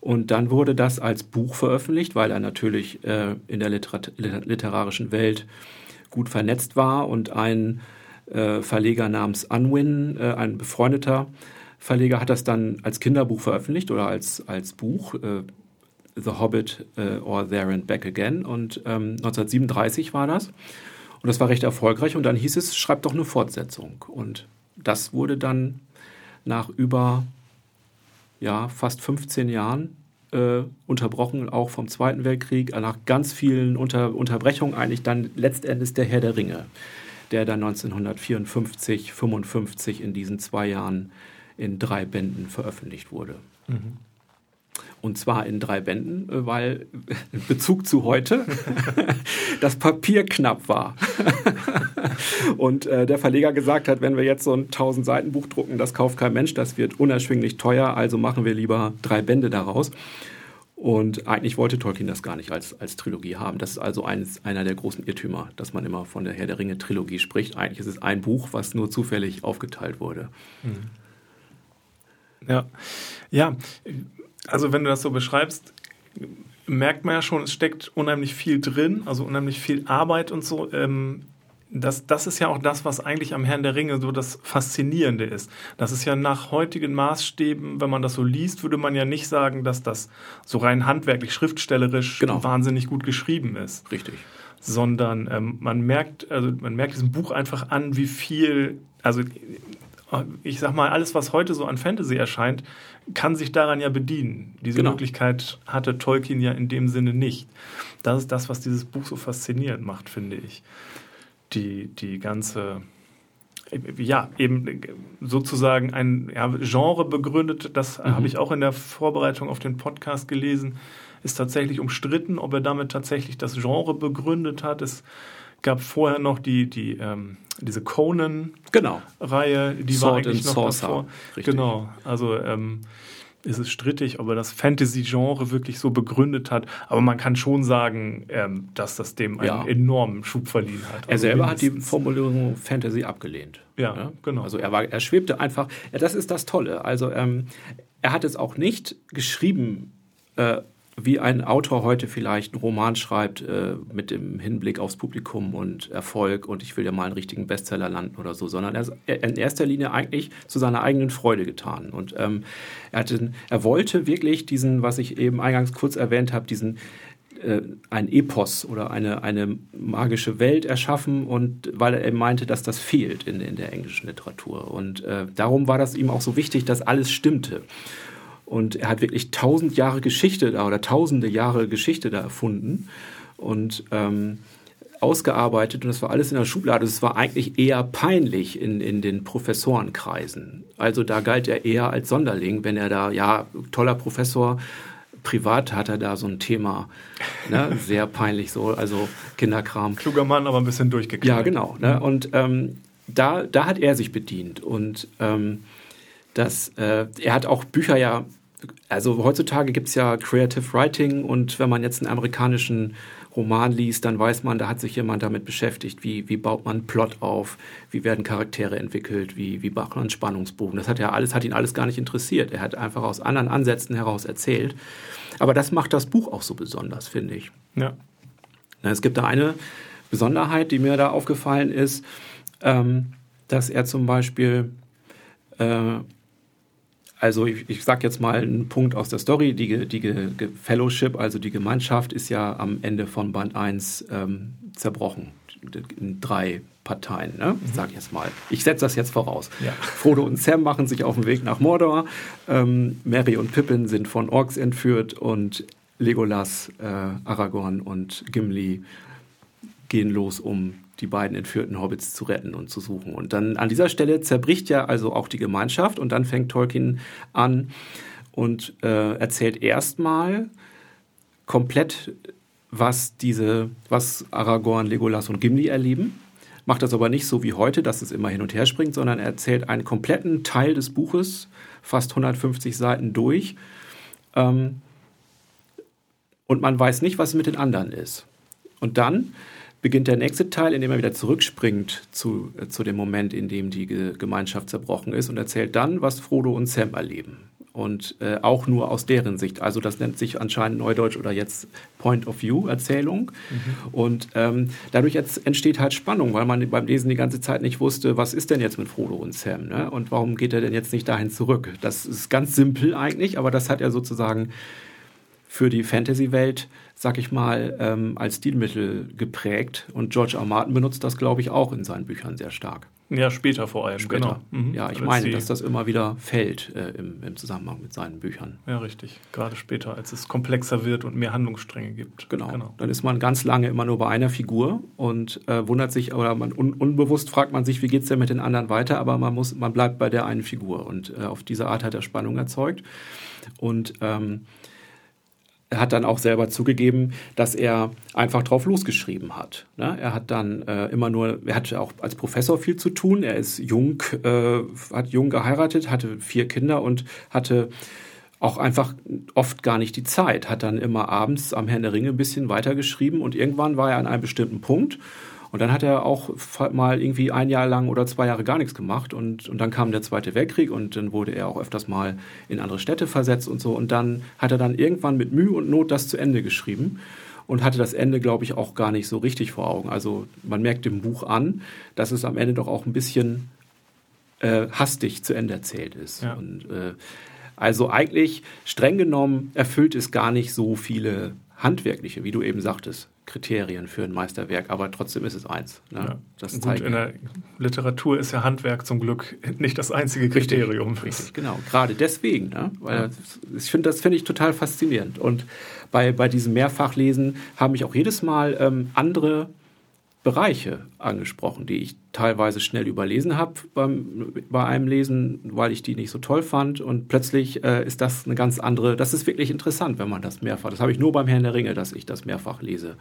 Und dann wurde das als Buch veröffentlicht, weil er natürlich äh, in der Literat liter- literarischen Welt gut vernetzt war und ein äh, Verleger namens Unwin, äh, ein befreundeter Verleger, hat das dann als Kinderbuch veröffentlicht oder als, als Buch. Äh, The Hobbit äh, or There and Back Again. Und ähm, 1937 war das. Und das war recht erfolgreich. Und dann hieß es, schreibt doch eine Fortsetzung. Und das wurde dann nach über ja, fast 15 Jahren äh, unterbrochen, auch vom Zweiten Weltkrieg, nach ganz vielen Unter Unterbrechungen eigentlich dann letztendlich der Herr der Ringe, der dann 1954, 55 in diesen zwei Jahren in drei Bänden veröffentlicht wurde. Und zwar in drei Bänden, äh, weil [laughs] in Bezug zu heute [laughs] das Papier knapp war. [laughs] Und äh, der Verleger gesagt hat, wenn wir jetzt so ein 1000 Seiten Buch drucken, das kauft kein Mensch, das wird unerschwinglich teuer, also machen wir lieber drei Bände daraus. Und eigentlich wollte Tolkien das gar nicht als, als Trilogie haben. Das ist also eines, einer der großen Irrtümer, dass man immer von der Herr der Ringe Trilogie spricht. Eigentlich ist es ein Buch, was nur zufällig aufgeteilt wurde. Ja, ja. Also wenn du das so beschreibst, merkt man ja schon, es steckt unheimlich viel drin, also unheimlich viel Arbeit und so. Ähm, das, das ist ja auch das, was eigentlich am Herrn der Ringe so das Faszinierende ist. Das ist ja nach heutigen Maßstäben, wenn man das so liest, würde man ja nicht sagen, dass das so rein handwerklich, schriftstellerisch Genau. wahnsinnig gut geschrieben ist Richtig. sondern ähm, man merkt, also man merkt diesem Buch einfach an, wie viel, also ich sag mal, alles, was heute so an Fantasy erscheint, kann sich daran ja bedienen. Diese Genau. Möglichkeit hatte Tolkien ja in dem Sinne nicht. Das ist das, was dieses Buch so faszinierend macht, finde ich. Die, die ganze, ja, eben sozusagen ein ja, Genre begründet, das habe ich auch in der Vorbereitung auf den Podcast gelesen, ist tatsächlich umstritten, ob er damit tatsächlich das Genre begründet hat. Es gab vorher noch die, die, ähm, diese Conan-Reihe, Genau. die Sword war eigentlich noch Sorcerer. davor. Richtig. Genau, also ähm, ist es strittig, ob er das Fantasy-Genre wirklich so begründet hat. Aber man kann schon sagen, ähm, dass das dem einen Ja. enormen Schub verliehen hat. Er Also selber hat die. Formulierung Fantasy abgelehnt. Ja, genau. Also er war, er schwebte einfach. Ja, das ist das Tolle. Also ähm, er hat es auch nicht geschrieben, äh, wie ein Autor heute vielleicht einen Roman schreibt äh, mit dem Hinblick aufs Publikum und Erfolg und ich will ja mal einen richtigen Bestseller landen oder so, sondern er, er in erster Linie eigentlich zu seiner eigenen Freude getan. Und ähm, er, hatte, er wollte wirklich diesen, was ich eben eingangs kurz erwähnt habe, diesen äh, ein Epos oder eine, eine magische Welt erschaffen und weil er meinte, dass das fehlt in, in der englischen Literatur. Und äh, darum war das ihm auch so wichtig, dass alles stimmte. Und er hat wirklich tausend Jahre Geschichte da oder tausende Jahre Geschichte da erfunden und ähm, ausgearbeitet und das war alles in der Schublade. Es war eigentlich eher peinlich in, in den Professorenkreisen. Also da galt er eher als Sonderling, wenn er da, ja, toller Professor, privat hat er da so ein Thema, ne? [laughs] sehr peinlich so, also Kinderkram. Kluger Mann, aber ein bisschen durchgeknallt. Ja, genau. Ne? Und ähm, da, da hat er sich bedient und ähm, das, äh, er hat auch Bücher ja also heutzutage gibt es ja Creative Writing und wenn man jetzt einen amerikanischen Roman liest, dann weiß man, da hat sich jemand damit beschäftigt, wie, wie baut man Plot auf, wie werden Charaktere entwickelt, wie, wie baut man Spannungsbogen. Das hat ja alles, hat ihn alles gar nicht interessiert. Er hat einfach aus anderen Ansätzen heraus erzählt. Aber das macht das Buch auch so besonders, finde ich. Ja. Es gibt da eine Besonderheit, die mir da aufgefallen ist, ähm, dass er zum Beispiel äh, also ich, ich sage jetzt mal einen Punkt aus der Story. Die, die, die Fellowship, also die Gemeinschaft, ist ja am Ende von Band 1 ähm, zerbrochen. In drei Parteien, ne? Mhm. sag ich jetzt mal. Ich setze das jetzt voraus. Ja. [laughs] Frodo und Sam machen sich auf den Weg nach Mordor. Ähm, Mary und Pippin sind von Orks entführt und Legolas, äh, Aragorn und Gimli gehen los, um die beiden entführten Hobbits zu retten und zu suchen. Und dann an dieser Stelle zerbricht ja also auch die Gemeinschaft und dann fängt Tolkien an und äh, erzählt erstmal komplett, was diese, was Aragorn, Legolas und Gimli erleben. Macht das aber nicht so wie heute, dass es immer hin und her springt, sondern er erzählt einen kompletten Teil des Buches, fast 150 Seiten durch. Ähm, und man weiß nicht, was mit den anderen ist. Und dann beginnt der nächste Teil, in dem er wieder zurückspringt zu, äh, zu dem Moment, in dem die Ge Gemeinschaft zerbrochen ist und erzählt dann, was Frodo und Sam erleben. Und äh, auch nur aus deren Sicht. Also das nennt sich anscheinend Neudeutsch oder jetzt Point of View Erzählung. Mhm. Und ähm, dadurch entsteht halt Spannung, weil man beim Lesen die ganze Zeit nicht wusste, was ist denn jetzt mit Frodo und Sam? Ne? Und warum geht er denn jetzt nicht dahin zurück? Das ist ganz simpel eigentlich, aber das hat er sozusagen für die Fantasy-Welt sag ich mal, ähm, als Stilmittel geprägt. Und George R. Martin benutzt das, glaube ich, auch in seinen Büchern sehr stark. Ja, später vor allem. Später. Genau. Mhm. Ja, ich als meine, dass das immer wieder fällt äh, im, im, Zusammenhang mit seinen Büchern. Ja, richtig. Gerade später, als es komplexer wird und mehr Handlungsstränge gibt. Genau. genau. Dann ist man ganz lange immer nur bei einer Figur und äh, wundert sich, oder man un unbewusst fragt man sich, wie geht es denn mit den anderen weiter, aber man muss, man bleibt bei der einen Figur. Und äh, auf diese Art hat er Spannung erzeugt. Und ähm, hat dann auch selber zugegeben, dass er einfach drauf losgeschrieben hat. Ne? Er hat dann äh, immer nur, er hatte auch als Professor viel zu tun. Er ist jung, äh, hat jung geheiratet, hatte vier Kinder und hatte auch einfach oft gar nicht die Zeit. Hat dann immer abends am Herrn der Ringe ein bisschen weitergeschrieben und irgendwann war er an einem bestimmten Punkt und dann hat er auch mal irgendwie ein Jahr lang oder zwei Jahre gar nichts gemacht. Und, und dann kam der Zweite Weltkrieg und dann wurde er auch öfters mal in andere Städte versetzt und so. Und dann hat er dann irgendwann mit Mühe und Not das zu Ende geschrieben und hatte das Ende, glaube ich, auch gar nicht so richtig vor Augen. Also man merkt dem Buch an, dass es am Ende doch auch ein bisschen äh, hastig zu Ende erzählt ist. Ja. Und, äh, also eigentlich streng genommen erfüllt es gar nicht so viele handwerkliche, wie du eben sagtest, Kriterien für ein Meisterwerk, aber trotzdem ist es eins. Ne? Ja. Das Gut, in der Literatur ist ja Handwerk zum Glück nicht das einzige Kriterium. Richtig, richtig genau. Gerade deswegen, ne? weil ja. ich finde, das finde ich total faszinierend. Und bei, bei diesem Mehrfachlesen haben mich auch jedes Mal ähm, andere Bereiche angesprochen, die ich teilweise schnell überlesen habe bei einem Lesen, weil ich die nicht so toll fand. Und plötzlich äh, ist das eine ganz andere, das ist wirklich interessant, wenn man das mehrfach, das habe ich nur beim Herrn der Ringe, dass ich das mehrfach lese.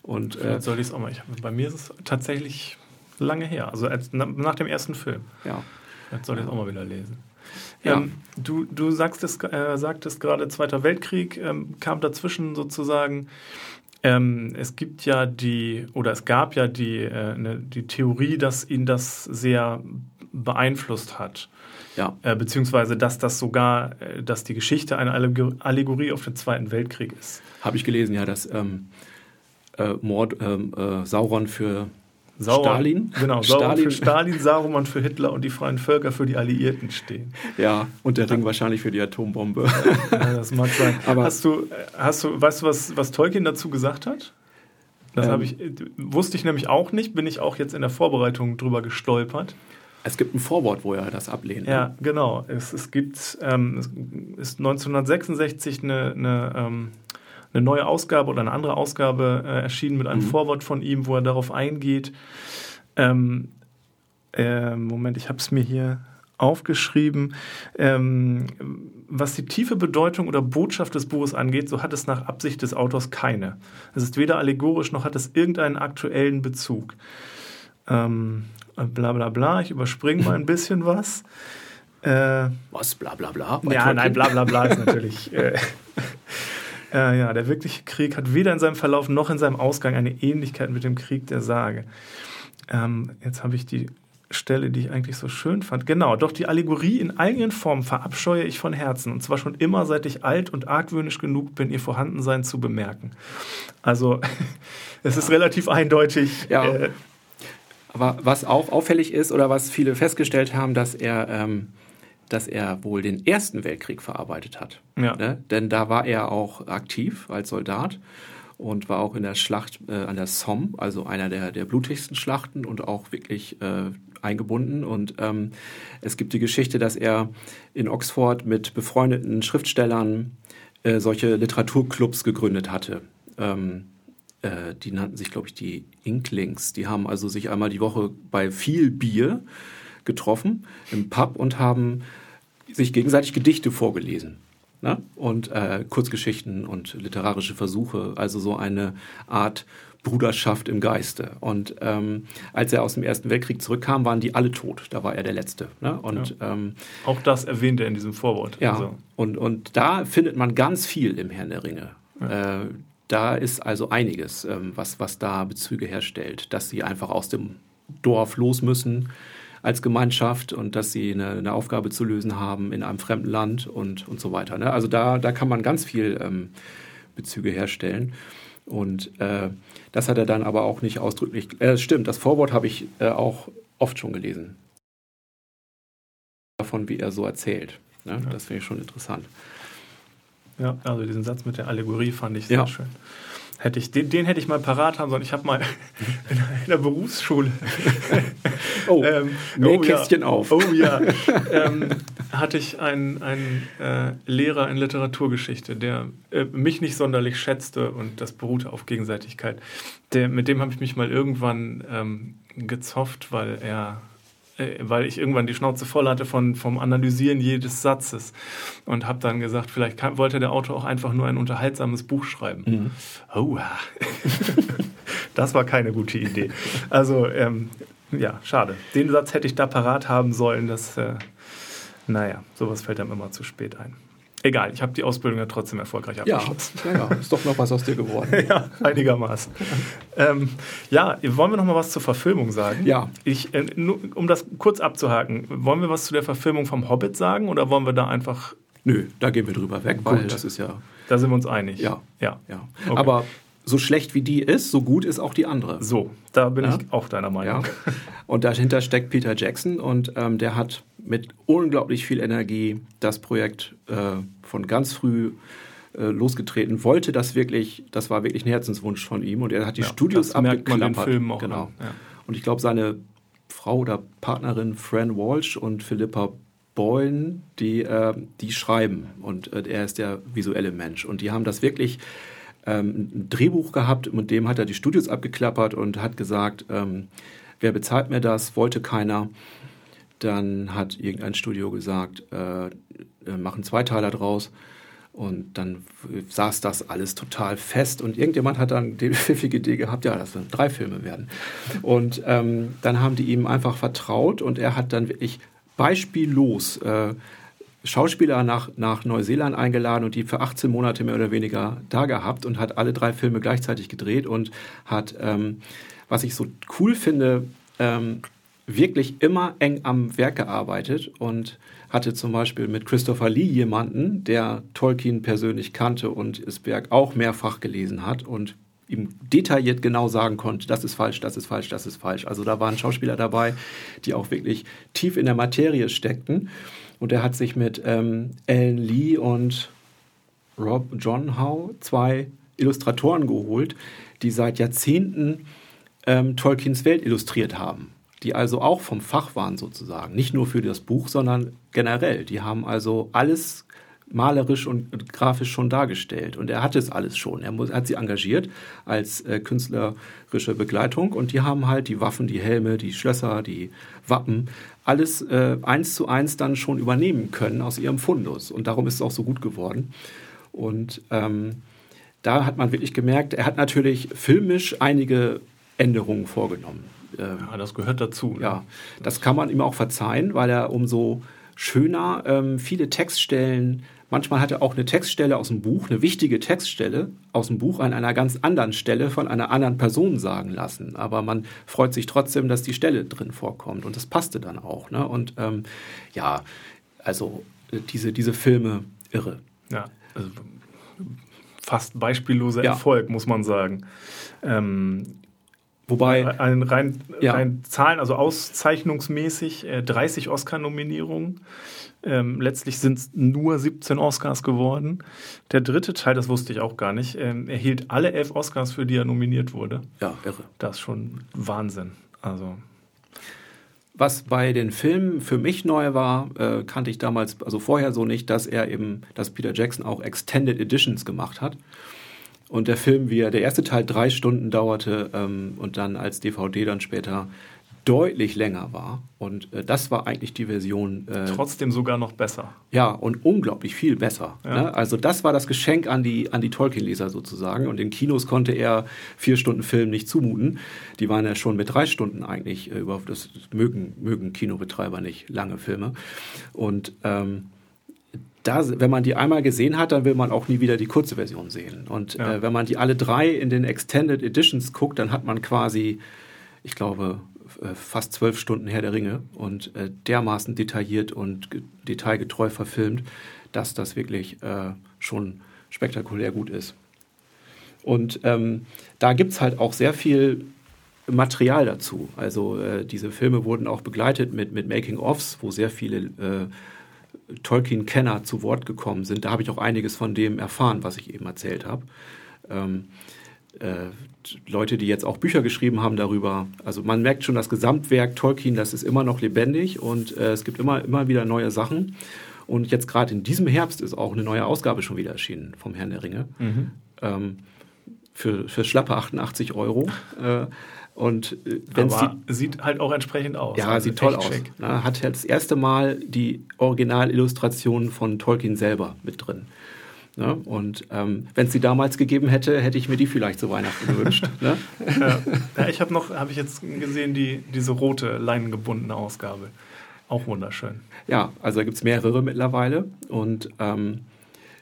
Und, äh, soll ich es auch mal, ich, bei mir ist es tatsächlich lange her, also als, nach dem ersten Film. Ja. Jetzt soll ich es auch mal wieder lesen. Ja. Ähm, du, du sagtest, äh, sagtest gerade, Zweiter Weltkrieg ähm, kam dazwischen sozusagen. Ähm, es gibt ja die, oder es gab ja die, äh, ne, die Theorie, dass ihn das sehr beeinflusst hat. Ja. Äh, beziehungsweise, dass das sogar, äh, dass die Geschichte eine Allegorie auf den Zweiten Weltkrieg ist. Habe ich gelesen, ja, dass ähm, äh, Mord, ähm, äh, Sauron für Sauron, Stalin. Genau, Stalin. für Stalin, Saruman für Hitler und die freien Völker für die Alliierten stehen. Ja, und der Ring wahrscheinlich für die Atombombe. Ja, das mag sein. [laughs] Aber hast du, hast du, weißt du, was, was Tolkien dazu gesagt hat? Das ähm, ich, wusste ich nämlich auch nicht, bin ich auch jetzt in der Vorbereitung drüber gestolpert. Es gibt ein Vorwort, wo er das ablehnt. Ja, ne? genau. Es, es gibt, ähm, es ist 1966 eine, eine ähm, eine neue Ausgabe oder eine andere Ausgabe äh, erschienen mit einem mhm. Vorwort von ihm, wo er darauf eingeht. Ähm, äh, Moment, ich habe es mir hier aufgeschrieben, ähm, was die tiefe Bedeutung oder Botschaft des Buches angeht, so hat es nach Absicht des Autors keine. Es ist weder allegorisch noch hat es irgendeinen aktuellen Bezug. Ähm, bla bla bla, ich überspringe mal ein [laughs] bisschen was. Äh, was, bla bla bla? Ja, nein, bla bla bla ist [laughs] natürlich. Äh, äh, ja, der wirkliche Krieg hat weder in seinem Verlauf noch in seinem Ausgang eine Ähnlichkeit mit dem Krieg der Sage. Ähm, jetzt habe ich die Stelle, die ich eigentlich so schön fand. Genau, doch die Allegorie in all ihren Formen verabscheue ich von Herzen. Und zwar schon immer, seit ich alt und argwöhnisch genug bin, ihr Vorhandensein zu bemerken. Also, [laughs] es ist relativ eindeutig. Ja. Äh, aber was auch auffällig ist oder was viele festgestellt haben, dass er, ähm, dass er wohl den Ersten Weltkrieg verarbeitet hat. Ja. Ne? Denn da war er auch aktiv als Soldat und war auch in der Schlacht äh, an der Somme, also einer der, der blutigsten Schlachten und auch wirklich äh, eingebunden. Und ähm, es gibt die Geschichte, dass er in Oxford mit befreundeten Schriftstellern äh, solche Literaturclubs gegründet hatte. Ähm, äh, die nannten sich, glaube ich, die Inklings. Die haben also sich einmal die Woche bei viel Bier getroffen im Pub und haben sich gegenseitig Gedichte vorgelesen. Ne? Und äh, Kurzgeschichten und literarische Versuche, also so eine Art Bruderschaft im Geiste. Und ähm, als er aus dem Ersten Weltkrieg zurückkam, waren die alle tot. Da war er der Letzte. Ne? Und, ja. ähm, Auch das erwähnt er in diesem Vorwort. Ja, also. und, und da findet man ganz viel im Herrn der Ringe. Ja. Äh, da ist also einiges, ähm, was, was da Bezüge herstellt, dass sie einfach aus dem Dorf los müssen als Gemeinschaft und dass sie eine, eine Aufgabe zu lösen haben in einem fremden Land und, und so weiter. Ne? Also da, da kann man ganz viel ähm, Bezüge herstellen. Und äh, das hat er dann aber auch nicht ausdrücklich. Äh, stimmt, das Vorwort habe ich äh, auch oft schon gelesen. Davon, wie er so erzählt. Ne? Ja. Das finde ich schon interessant. Ja, also diesen Satz mit der Allegorie fand ich sehr ja. schön. Hätte ich, den, den hätte ich mal parat haben sollen. Ich habe mal [laughs] in, in der Berufsschule. [laughs] oh, ähm, Nähkästchen oh, ja, auf. Oh ja. [laughs] ähm, hatte ich einen, einen äh, Lehrer in Literaturgeschichte, der äh, mich nicht sonderlich schätzte und das beruhte auf Gegenseitigkeit. Der, mit dem habe ich mich mal irgendwann ähm, gezofft, weil er weil ich irgendwann die Schnauze voll hatte von, vom Analysieren jedes Satzes und habe dann gesagt, vielleicht kann, wollte der Autor auch einfach nur ein unterhaltsames Buch schreiben. Mhm. Oh, [laughs] das war keine gute Idee. Also, ähm, ja, schade. Den Satz hätte ich da parat haben sollen. Das, äh, naja, sowas fällt einem immer zu spät ein. Egal, ich habe die Ausbildung ja trotzdem erfolgreich abgeschlossen. Ja, ja, ist doch noch was aus dir geworden. [laughs] ja, einigermaßen. ähm, ja, wollen wir noch mal was zur Verfilmung sagen? Ja. Ich, äh, um das kurz abzuhaken, wollen wir was zu der Verfilmung vom Hobbit sagen oder wollen wir da einfach... Nö, da gehen wir drüber weg, weil das ist ja... Da sind wir uns einig. Ja. Ja. ja. Okay. Aber so schlecht wie die ist, so gut ist auch die andere. So, da bin ja? ich auch deiner Meinung. Ja. [laughs] Und dahinter steckt Peter Jackson und ähm, der hat mit unglaublich viel Energie das Projekt äh, von ganz früh äh, losgetreten, wollte das wirklich, das war wirklich ein Herzenswunsch von ihm und er hat die ja, Studios das abgeklappert. Merkt man den Film auch genau. Ja. Und ich glaube, seine Frau oder Partnerin Fran Walsh und Philippa Boyne, die, äh, die schreiben und äh, er ist der visuelle Mensch und die haben das wirklich ähm, ein Drehbuch gehabt, mit dem hat er die Studios abgeklappert und hat gesagt, ähm, wer bezahlt mir das? Wollte keiner. Dann hat irgendein Studio gesagt, äh, machen Zweiteiler draus. Und dann saß das alles total fest und irgendjemand hat dann die [laughs] pfiffige Idee gehabt, ja, das werden drei Filme werden. Und ähm, dann haben die ihm einfach vertraut und er hat dann wirklich beispiellos äh, Schauspieler nach, nach Neuseeland eingeladen und die für 18 Monate mehr oder weniger da gehabt und hat alle drei Filme gleichzeitig gedreht und hat, ähm, was ich so cool finde, ähm, wirklich immer eng am Werk gearbeitet und hatte zum Beispiel mit Christopher Lee jemanden, der Tolkien persönlich kannte und das Werk auch mehrfach gelesen hat und ihm detailliert genau sagen konnte, das ist falsch, das ist falsch, das ist falsch. Also da waren Schauspieler dabei, die auch wirklich tief in der Materie steckten. Und er hat sich mit ähm, Alan Lee und Rob John Howe zwei Illustratoren geholt, die seit Jahrzehnten ähm, Tolkiens Welt illustriert haben. Die also auch vom Fach waren sozusagen. Nicht nur für das Buch, sondern generell. Die haben also alles malerisch und grafisch schon dargestellt. Und er hat es alles schon. Er, muss, hat sie engagiert als äh, künstlerische Begleitung und die haben halt die Waffen, die Helme, die Schlösser, die Wappen, alles äh, eins zu eins dann schon übernehmen können aus ihrem Fundus. Und darum ist es auch so gut geworden. Und ähm, da hat man wirklich gemerkt, er hat natürlich filmisch einige Änderungen vorgenommen. Ähm, ja, das gehört dazu. Ne? Ja, das kann man ihm auch verzeihen, weil er umso schöner ähm, viele Textstellen Manchmal hat er auch eine Textstelle aus dem Buch, eine wichtige Textstelle aus dem Buch an einer ganz anderen Stelle von einer anderen Person sagen lassen. Aber man freut sich trotzdem, dass die Stelle drin vorkommt. Und das passte dann auch. Ne? Und ähm, ja, also diese, diese Filme, irre. Ja, also fast beispielloser ja. Erfolg, muss man sagen. Ähm, Wobei. Ein rein, ja. rein Zahlen, also auszeichnungsmäßig äh, 30 Oscar-Nominierungen. Ähm, letztlich sind es nur 17 Oscars geworden. Der dritte Teil, das wusste ich auch gar nicht, ähm, erhielt alle elf Oscars, für die er nominiert wurde. Ja, irre. Das ist schon Wahnsinn. Also. Was bei den Filmen für mich neu war, äh, kannte ich damals, also vorher so nicht, dass er eben, dass Peter Jackson auch Extended Editions gemacht hat. Und der Film, wie er, der erste Teil drei Stunden dauerte ähm, und dann als DVD dann später deutlich länger war. Und äh, das war eigentlich die Version. Äh, Trotzdem sogar noch besser. Ja, und unglaublich viel besser. Ja. Ne? Also das war das Geschenk an die, an die Tolkien-Leser sozusagen. Und in Kinos konnte er vier Stunden Film nicht zumuten. Die waren ja schon mit drei Stunden eigentlich äh, über das mögen, mögen Kinobetreiber nicht lange Filme. Und ähm, da, wenn man die einmal gesehen hat, dann will man auch nie wieder die kurze Version sehen. Und ja. äh, wenn man die alle drei in den Extended Editions guckt, dann hat man quasi, ich glaube, fast zwölf Stunden Herr der Ringe und äh, dermaßen detailliert und detailgetreu verfilmt, dass das wirklich äh, schon spektakulär gut ist. Und ähm, da gibt es halt auch sehr viel Material dazu. Also äh, diese Filme wurden auch begleitet mit, mit Making-ofs, wo sehr viele äh, Tolkien-Kenner zu Wort gekommen sind. Da habe ich auch einiges von dem erfahren, was ich eben erzählt habe. Ähm, äh, Leute, die jetzt auch Bücher geschrieben haben darüber. Also man merkt schon, das Gesamtwerk Tolkien, das ist immer noch lebendig und äh, es gibt immer, immer wieder neue Sachen. Und jetzt gerade in diesem Herbst ist auch eine neue Ausgabe schon wieder erschienen vom Herrn der Ringe. Mhm. Ähm, für, für schlappe 88 Euro. Äh, und äh, Aber die, sieht halt auch entsprechend aus. Ja, also sieht toll aus. Na, hat halt das erste Mal die Originalillustrationen von Tolkien selber mit drin. Ne? Und ähm, wenn es die damals gegeben hätte, hätte ich mir die vielleicht zu Weihnachten gewünscht. Ne? Ja. ja. ich habe noch, habe ich jetzt gesehen, die, diese rote leinengebundene Ausgabe. Auch wunderschön. Ja, also da gibt es mehrere mittlerweile. Und ähm,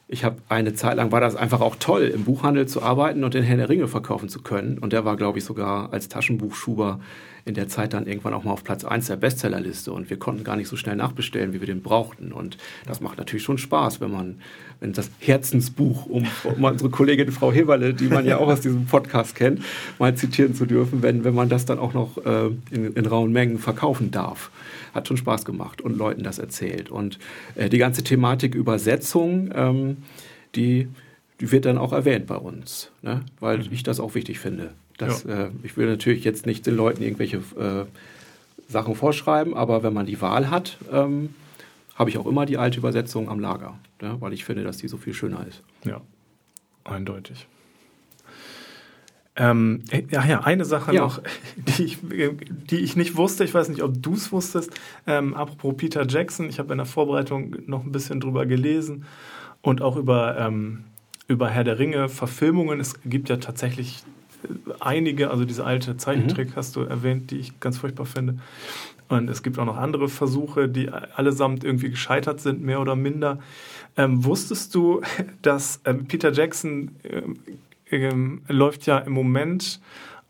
ich habe eine Zeit lang, war das einfach auch toll, im Buchhandel zu arbeiten und den Herrn der Ringe verkaufen zu können. Und der war, glaube ich, sogar als Taschenbuchschuber in der Zeit dann irgendwann auch mal auf Platz 1 der Bestsellerliste und wir konnten gar nicht so schnell nachbestellen, wie wir den brauchten. Und das macht natürlich schon Spaß, wenn man, wenn das Herzensbuch, um, [laughs] um unsere Kollegin Frau Heberle, die man ja auch aus diesem Podcast kennt, mal zitieren zu dürfen, wenn, wenn man das dann auch noch äh, in, in rauen Mengen verkaufen darf. Hat schon Spaß gemacht und Leuten das erzählt. Und äh, die ganze Thematik Übersetzung, ähm, die, die wird dann auch erwähnt bei uns, ne? weil mhm. ich das auch wichtig finde. Das, ja. äh, ich will natürlich jetzt nicht den Leuten irgendwelche äh, Sachen vorschreiben, aber wenn man die Wahl hat, ähm, habe ich auch immer die alte Übersetzung am Lager, ja, weil ich finde, dass die so viel schöner ist. Ja, eindeutig. Ähm, ja, ja, eine Sache ja. noch, [laughs] die ich, die ich nicht wusste, ich weiß nicht, ob du es wusstest, ähm, apropos Peter Jackson, ich habe in der Vorbereitung noch ein bisschen drüber gelesen und auch über, ähm, über Herr der Ringe Verfilmungen. Es gibt ja tatsächlich einige, also diese alte Zeichentrick mhm. hast du erwähnt, die ich ganz furchtbar finde. Und es gibt auch noch andere Versuche, die allesamt irgendwie gescheitert sind, mehr oder minder. Ähm, wusstest du, [laughs] dass ähm, Peter Jackson ähm, ähm läuft ja im Moment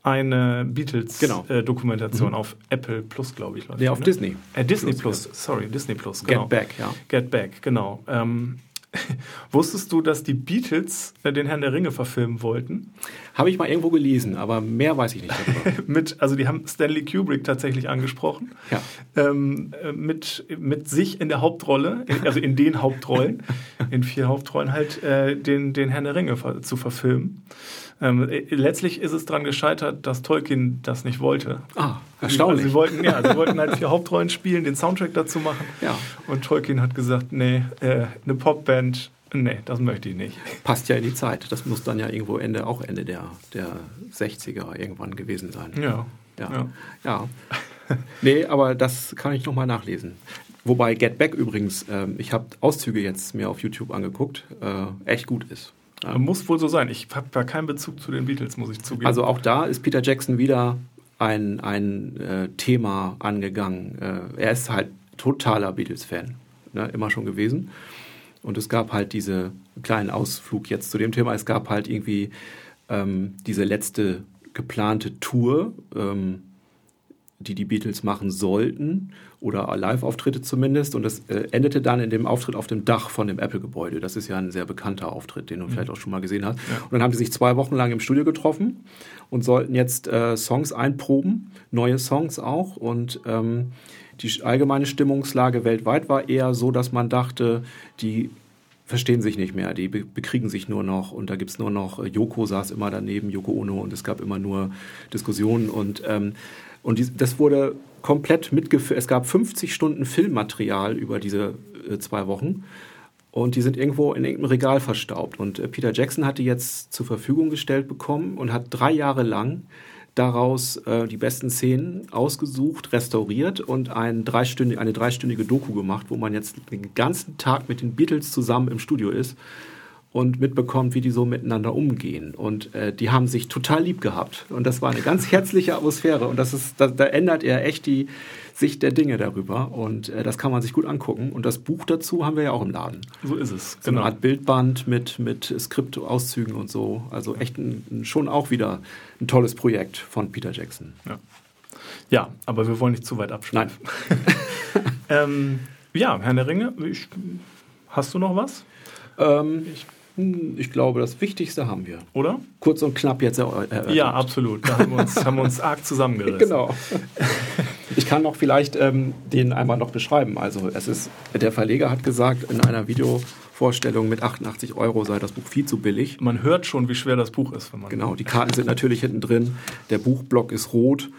eine Beatles-Dokumentation genau. äh, mhm. auf Apple Plus, glaube ich. Läuft ja, auf ne? Disney. Äh, Disney Plus, Plus, sorry, Disney Plus, genau. Get Back, ja. Get Back, genau. Ähm, [laughs] Wusstest du, dass die Beatles äh, den Herrn der Ringe verfilmen wollten? Habe ich mal irgendwo gelesen, aber mehr weiß ich nicht darüber. [laughs] mit, also die haben Stanley Kubrick tatsächlich angesprochen. Ja. Ähm, äh, mit, mit sich in der Hauptrolle, also in den Hauptrollen, [laughs] in vier Hauptrollen halt, äh, den, den Herrn der Ringe zu verfilmen. Ähm, äh, letztlich ist es daran gescheitert, dass Tolkien das nicht wollte. Ah, erstaunlich. Sie, sie wollten, ja, sie wollten halt vier Hauptrollen spielen, den Soundtrack dazu machen. Ja. Und Tolkien hat gesagt, nee, äh, eine Popband Nee, das möchte ich nicht. Passt ja in die Zeit. Das muss dann ja irgendwo Ende, auch Ende der, der 60er irgendwann gewesen sein. Ja. Ja. Ja. ja. nee, aber das kann ich nochmal nachlesen. Wobei Get Back übrigens, ähm, ich habe Auszüge jetzt mir auf YouTube angeguckt, äh, echt gut ist. Ja. Muss wohl so sein. Ich habe da keinen Bezug zu den Beatles, muss ich zugeben. Also auch da ist Peter Jackson wieder ein, ein äh, Thema angegangen. Äh, er ist halt totaler Beatles-Fan, ne, immer schon gewesen. Und es gab halt diese kleinen Ausflug jetzt zu dem Thema. Es gab halt irgendwie ähm, diese letzte geplante Tour, ähm, die die Beatles machen sollten oder Live-Auftritte zumindest. Und das äh, endete dann in dem Auftritt auf dem Dach von dem Apple-Gebäude. Das ist ja ein sehr bekannter Auftritt, den du vielleicht auch schon mal gesehen hast. Ja. Und dann haben die sich zwei Wochen lang im Studio getroffen und sollten jetzt äh, Songs einproben, neue Songs auch. Und ähm, die allgemeine Stimmungslage weltweit war eher so, dass man dachte, die verstehen sich nicht mehr, die be bekriegen sich nur noch und da gibt's nur noch, äh, Yoko saß immer daneben, Yoko Ono und es gab immer nur Diskussionen und, ähm, und dies, das wurde komplett mitgeführt. Es gab 50 Stunden Filmmaterial über diese äh, zwei Wochen und die sind irgendwo in irgendeinem Regal verstaubt und äh, Peter Jackson hat die jetzt zur Verfügung gestellt bekommen und hat drei Jahre lang daraus äh, die besten Szenen ausgesucht, restauriert und ein dreistündig, eine dreistündige Doku gemacht, wo man jetzt den ganzen Tag mit den Beatles zusammen im Studio ist und mitbekommt, wie die so miteinander umgehen. Und äh, die haben sich total lieb gehabt. Und das war eine ganz herzliche Atmosphäre. Und das ist, da, da ändert er echt die Sicht der Dinge darüber. Und äh, das kann man sich gut angucken. Und das Buch dazu haben wir ja auch im Laden. so ist es. So eine Art Bildband mit, mit Skriptauszügen und so. Also echt ein, schon auch wieder ein tolles Projekt von Peter Jackson. Ja, ja aber wir wollen nicht zu weit abschneiden. Nein. [laughs] ähm, ja, Herr der Ringe, ich, hast du noch was? Ähm, ich, ich, glaube, das Wichtigste haben wir. Oder? Kurz und knapp jetzt erörtert. Ja, absolut. Da haben wir uns, haben wir uns arg zusammengerissen. Genau. [laughs] Ich kann noch vielleicht ähm, den einmal noch beschreiben. Also es ist, der Verleger hat gesagt, in einer Videovorstellung mit 88 Euro sei das Buch viel zu billig. Man hört schon, wie schwer das Buch ist. Wenn man genau, die Karten sind natürlich hinten drin. Der Buchblock ist rot.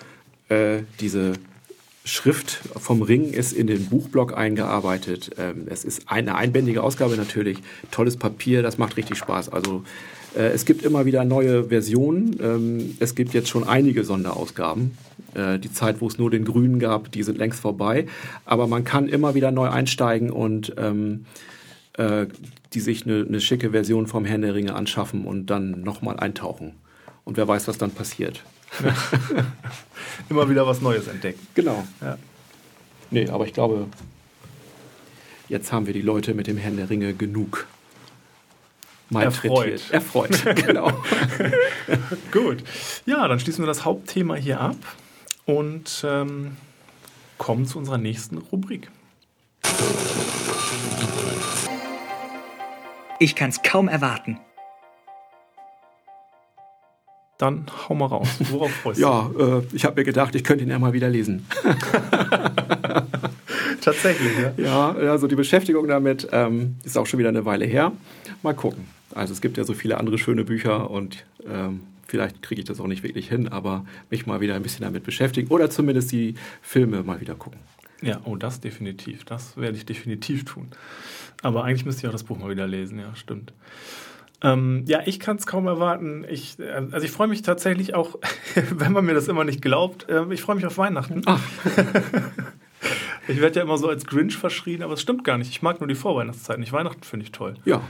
Äh, diese Schrift vom Ring ist in den Buchblock eingearbeitet. Ähm, es ist eine einbändige Ausgabe natürlich. Tolles Papier, das macht richtig Spaß. Also äh, es gibt immer wieder neue Versionen. Ähm, es gibt jetzt schon einige Sonderausgaben. Äh, die Zeit, wo es nur den Grünen gab, die sind längst vorbei. Aber man kann immer wieder neu einsteigen und ähm, äh, die sich eine, eine schicke Version vom Herrn der Ringe anschaffen und dann nochmal eintauchen. Und wer weiß, was dann passiert. [laughs] Immer wieder was Neues entdecken. Genau. Ja. Nee, aber ich glaube, jetzt haben wir die Leute mit dem Herrn der Ringe genug. Erfreut. Erfreut, [laughs] genau. [laughs] Gut. Ja, dann schließen wir das Hauptthema hier ab und ähm, kommen zu unserer nächsten Rubrik. Ich kann es kaum erwarten. Dann hau mal raus. Worauf freust du Ja, äh, ich habe mir gedacht, ich könnte ihn ja mal wieder lesen. [laughs] Tatsächlich, ja. Ja, also die Beschäftigung damit ähm, ist auch schon wieder eine Weile her. Mal gucken. Also es gibt ja so viele andere schöne Bücher und ähm, vielleicht kriege ich das auch nicht wirklich hin, aber mich mal wieder ein bisschen damit beschäftigen oder zumindest die Filme mal wieder gucken. Ja, oh, das definitiv. Das werde ich definitiv tun. Aber eigentlich müsste ich auch das Buch mal wieder lesen, ja, stimmt. Ähm, ja, ich kann es kaum erwarten. Ich, äh, also ich freue mich tatsächlich auch, [laughs] wenn man mir das immer nicht glaubt, äh, ich freue mich auf Weihnachten. Ach. [laughs] ich werde ja immer so als Grinch verschrien, aber es stimmt gar nicht. Ich mag nur die Vorweihnachtszeit nicht. Weihnachten finde ich toll. Ja,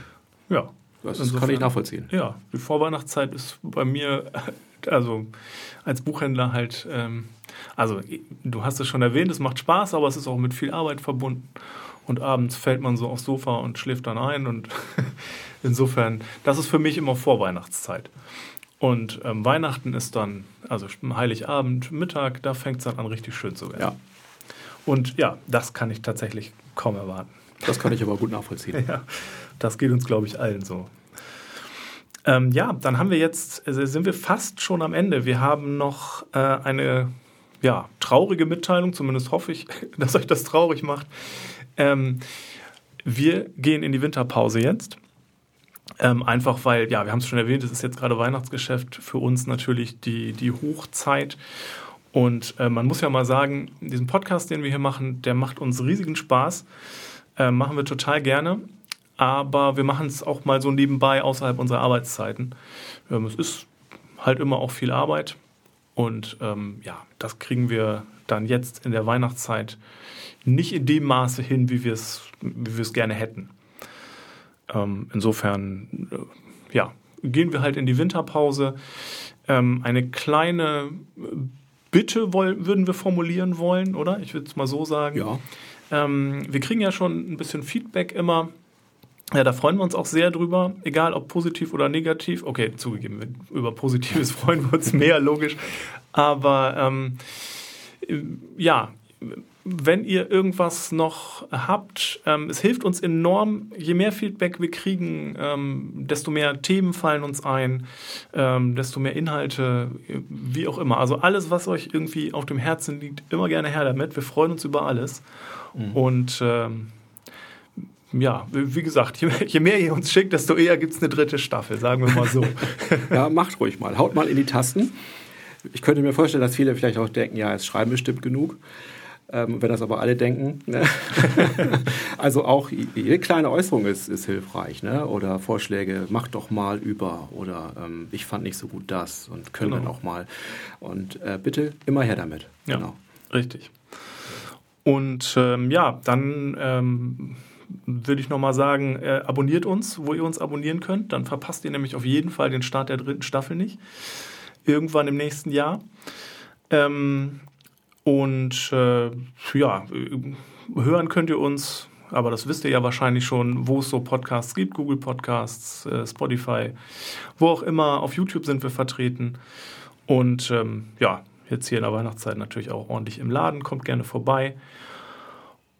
Ja. das Insofern- kann ich nachvollziehen. Ja, die Vorweihnachtszeit ist bei mir, [laughs] also als Buchhändler halt, ähm, also du hast es schon erwähnt, es macht Spaß, aber es ist auch mit viel Arbeit verbunden. Und abends fällt man so aufs Sofa und schläft dann ein. Und insofern, das ist für mich immer Vorweihnachtszeit. Und ähm, Weihnachten ist dann, also Heiligabend, Mittag, da fängt es dann an, richtig schön zu werden. Ja, Und ja, das kann ich tatsächlich kaum erwarten. das kann ich aber gut nachvollziehen. [laughs] Ja, das geht uns, glaube ich, allen so. Ähm, ja, dann haben wir jetzt, also sind wir fast schon am Ende. Wir haben noch äh, eine ja, traurige Mitteilung, zumindest hoffe ich, [laughs] dass euch das traurig macht. Ähm, wir gehen in die Winterpause jetzt. Ähm, einfach weil, ja, wir haben es schon erwähnt, es ist jetzt gerade Weihnachtsgeschäft für uns natürlich die, die Hochzeit. Und äh, man muss ja mal sagen, diesen Podcast, den wir hier machen, der macht uns riesigen Spaß. Äh, machen wir total gerne. aber wir machen es auch mal so nebenbei außerhalb unserer Arbeitszeiten. Ähm, es ist halt immer auch viel Arbeit und ähm, ja, das kriegen wir dann jetzt in der Weihnachtszeit nicht in dem Maße hin, wie wir es wie wir es gerne hätten. Ähm, insofern, äh, ja, gehen wir halt in die Winterpause. Ähm, eine kleine Bitte wollen, würden wir formulieren wollen, oder? Ich würde es mal so sagen. Ja. Ähm, wir kriegen ja schon ein bisschen Feedback immer. Ja, da freuen wir uns auch sehr drüber, egal ob positiv oder negativ. Okay, zugegeben, über Positives [laughs] freuen wir uns mehr, logisch. Aber ähm, ja, wenn ihr irgendwas noch habt, ähm, es hilft uns enorm. Je mehr Feedback wir kriegen, ähm, desto mehr Themen fallen uns ein, ähm, desto mehr Inhalte, wie auch immer. Also alles, was euch irgendwie auf dem Herzen liegt, immer gerne her damit. Wir freuen uns über alles. Mhm. Und ähm, ja, wie gesagt, je, je, mehr ihr uns schickt, desto eher gibt es eine dritte Staffel, sagen wir mal so. [laughs] ja, macht ruhig mal. Haut mal in die Tasten. Ich könnte mir vorstellen, dass viele vielleicht auch denken, ja, es schreiben bestimmt genug. Ähm, wenn das aber alle denken. Ne? [laughs] also auch jede kleine Äußerung ist, ist hilfreich. Ne? Oder Vorschläge, mach doch mal über. Oder ähm, ich fand nicht so gut das und können genau. dann auch mal. Und äh, bitte immer her damit. Ja, genau. richtig. Und ähm, ja, dann ähm, würde ich nochmal sagen, äh, abonniert uns, wo ihr uns abonnieren könnt. Dann verpasst ihr nämlich auf jeden Fall den Start der dritten Staffel nicht. Irgendwann im nächsten Jahr. Ähm, und äh, ja, hören könnt ihr uns, aber das wisst ihr ja wahrscheinlich schon, wo es so Podcasts gibt, Google Podcasts, äh, Spotify, wo auch immer. Auf YouTube sind wir vertreten. Und ähm, ja, jetzt hier in der Weihnachtszeit natürlich auch ordentlich im Laden. Kommt gerne vorbei.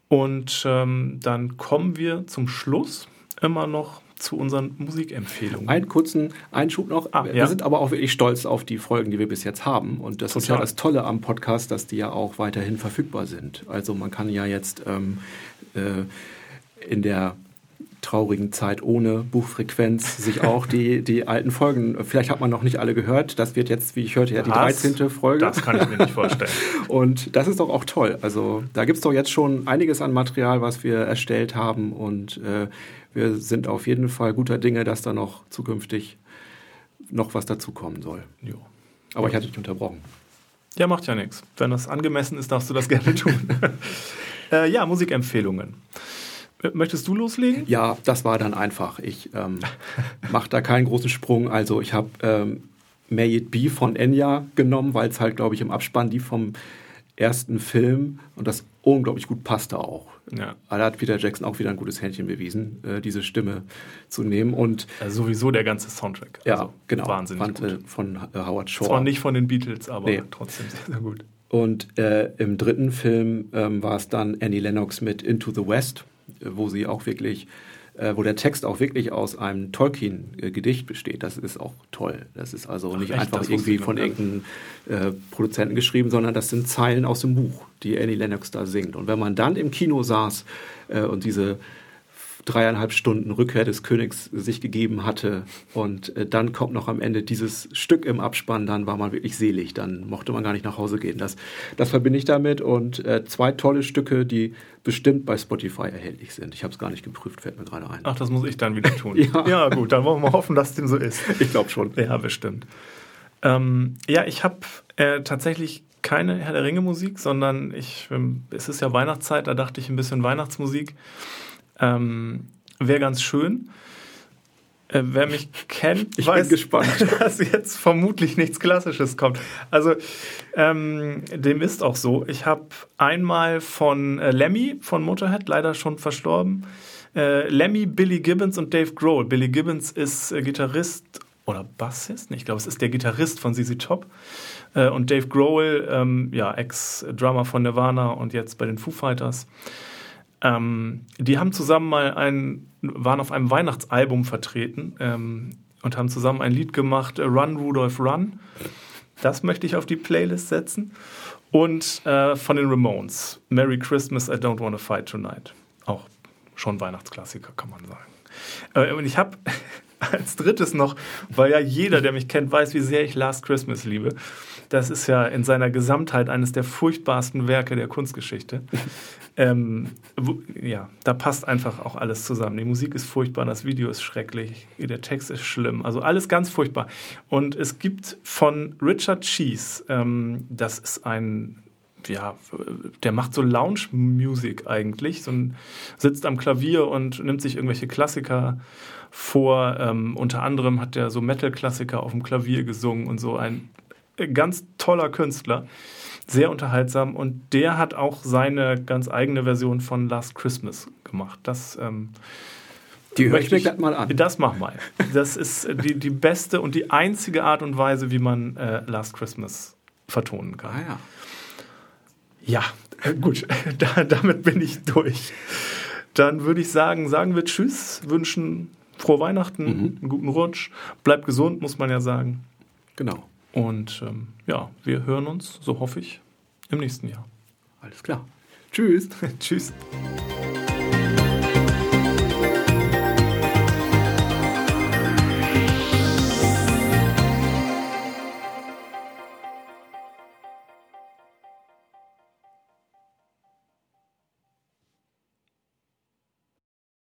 Und ähm, dann kommen wir zum Schluss immer noch zu unseren Musikempfehlungen. Einen kurzen Einschub noch. Ah, wir ja? sind aber auch wirklich stolz auf die Folgen, die wir bis jetzt haben. Und das Total. ist ja das Tolle am Podcast, dass die ja auch weiterhin verfügbar sind. Also man kann ja jetzt ähm, äh, in der traurigen Zeit ohne Buchfrequenz sich auch die, die alten Folgen, vielleicht hat man noch nicht alle gehört, das wird jetzt, wie ich hörte, ja die 13. Folge. Das kann ich mir nicht vorstellen. [laughs] und das ist doch auch toll. Also da gibt es doch jetzt schon einiges an Material, was wir erstellt haben und äh, wir sind auf jeden Fall guter Dinge, dass da noch zukünftig noch was dazukommen soll. Jo. Aber ich hatte dich unterbrochen. Ja, macht ja nichts. Wenn das angemessen ist, darfst du das gerne tun. [laughs] äh, ja, Musikempfehlungen. Möchtest du loslegen? Ja, das war dann einfach. Ich ähm, [laughs] mache da keinen großen Sprung. Also ich habe ähm, May It Be von Enya genommen, weil es halt, glaube ich, im Abspann die vom ersten Film und das unglaublich gut passte auch. Ja. Da hat Peter Jackson auch wieder ein gutes Händchen bewiesen, äh, diese Stimme zu nehmen. Und also sowieso der ganze Soundtrack. Ja, also genau. Wahnsinnig gut. von äh, Howard Shore. Zwar nicht von den Beatles, aber nee. trotzdem sehr, sehr gut. Und äh, im dritten Film ähm, war es dann Annie Lennox mit Into the West, äh, wo sie auch wirklich äh, wo der Text auch wirklich aus einem Tolkien-Gedicht besteht. Das ist auch toll. Das ist also Ach, nicht echt? einfach das irgendwie von irgendeinem äh, Produzenten geschrieben, sondern das sind Zeilen aus dem Buch, die Annie Lennox da singt. Und wenn man dann im Kino saß äh, und diese dreieinhalb Stunden Rückkehr des Königs sich gegeben hatte. Und äh, dann kommt noch am Ende dieses Stück im Abspann, dann war man wirklich selig, dann mochte man gar nicht nach Hause gehen. Das, das verbinde ich damit und äh, zwei tolle Stücke, die bestimmt bei Spotify erhältlich sind. Ich habe es gar nicht geprüft, fällt mir gerade ein. Ach, das muss ich dann wieder tun. [laughs] ja. ja, gut, dann wollen wir hoffen, dass dem so ist. Ich glaube schon. Ja, bestimmt. Ähm, ja, ich habe äh, tatsächlich keine Herr der Ringe Musik, sondern ich, ähm, es ist ja Weihnachtszeit, da dachte ich ein bisschen Weihnachtsmusik. Ähm, Wäre ganz schön. Äh, wer mich kennt, ich weiß, [laughs] dass jetzt vermutlich nichts Klassisches kommt. Also ähm, dem ist auch so. Ich habe einmal von äh, Lemmy von Motorhead, leider schon verstorben, äh, Lemmy, Billy Gibbons und Dave Grohl. Billy Gibbons ist äh, Gitarrist oder Bassist, ich glaube, es ist der Gitarrist von ZZ Top. Äh, und Dave Grohl, ähm, ja, Ex-Drummer von Nirvana und jetzt bei den Foo Fighters. Ähm, die haben zusammen mal ein, waren auf einem Weihnachtsalbum vertreten ähm, und haben zusammen ein Lied gemacht, Run Rudolph Run. Das möchte ich auf die Playlist setzen. Und äh, von den Ramones, Merry Christmas, I Don't Wanna Fight Tonight. Auch schon Weihnachtsklassiker, kann man sagen. Äh, und ich habe [laughs] als drittes noch, weil ja jeder, der mich kennt, weiß, wie sehr ich Last Christmas liebe. Das ist ja in seiner Gesamtheit eines der furchtbarsten Werke der Kunstgeschichte. Ähm, wo, ja, da passt einfach auch alles zusammen. Die Musik ist furchtbar, das Video ist schrecklich, der Text ist schlimm, also alles ganz furchtbar. Und es gibt von Richard Cheese, ähm, das ist ein ja, der macht so Lounge-Music eigentlich, so ein, sitzt am Klavier und nimmt sich irgendwelche Klassiker vor. Ähm, unter anderem hat er so Metal-Klassiker auf dem Klavier gesungen und so ein ganz toller Künstler, sehr unterhaltsam und der hat auch seine ganz eigene Version von Last Christmas gemacht. Das ähm, die höre ich mir gleich mal an. Das mach mal. Das ist die, die beste und die einzige Art und Weise, wie man äh, Last Christmas vertonen kann. Ah ja. Ja, äh, gut, [laughs] da, damit bin ich durch. Dann würde ich sagen, sagen wir Tschüss, wünschen frohe Weihnachten, mhm. einen guten Rutsch, bleibt gesund, muss man ja sagen. Genau. Und ähm, ja, wir hören uns, so hoffe ich, im nächsten Jahr. Alles klar. Tschüss. [laughs] Tschüss.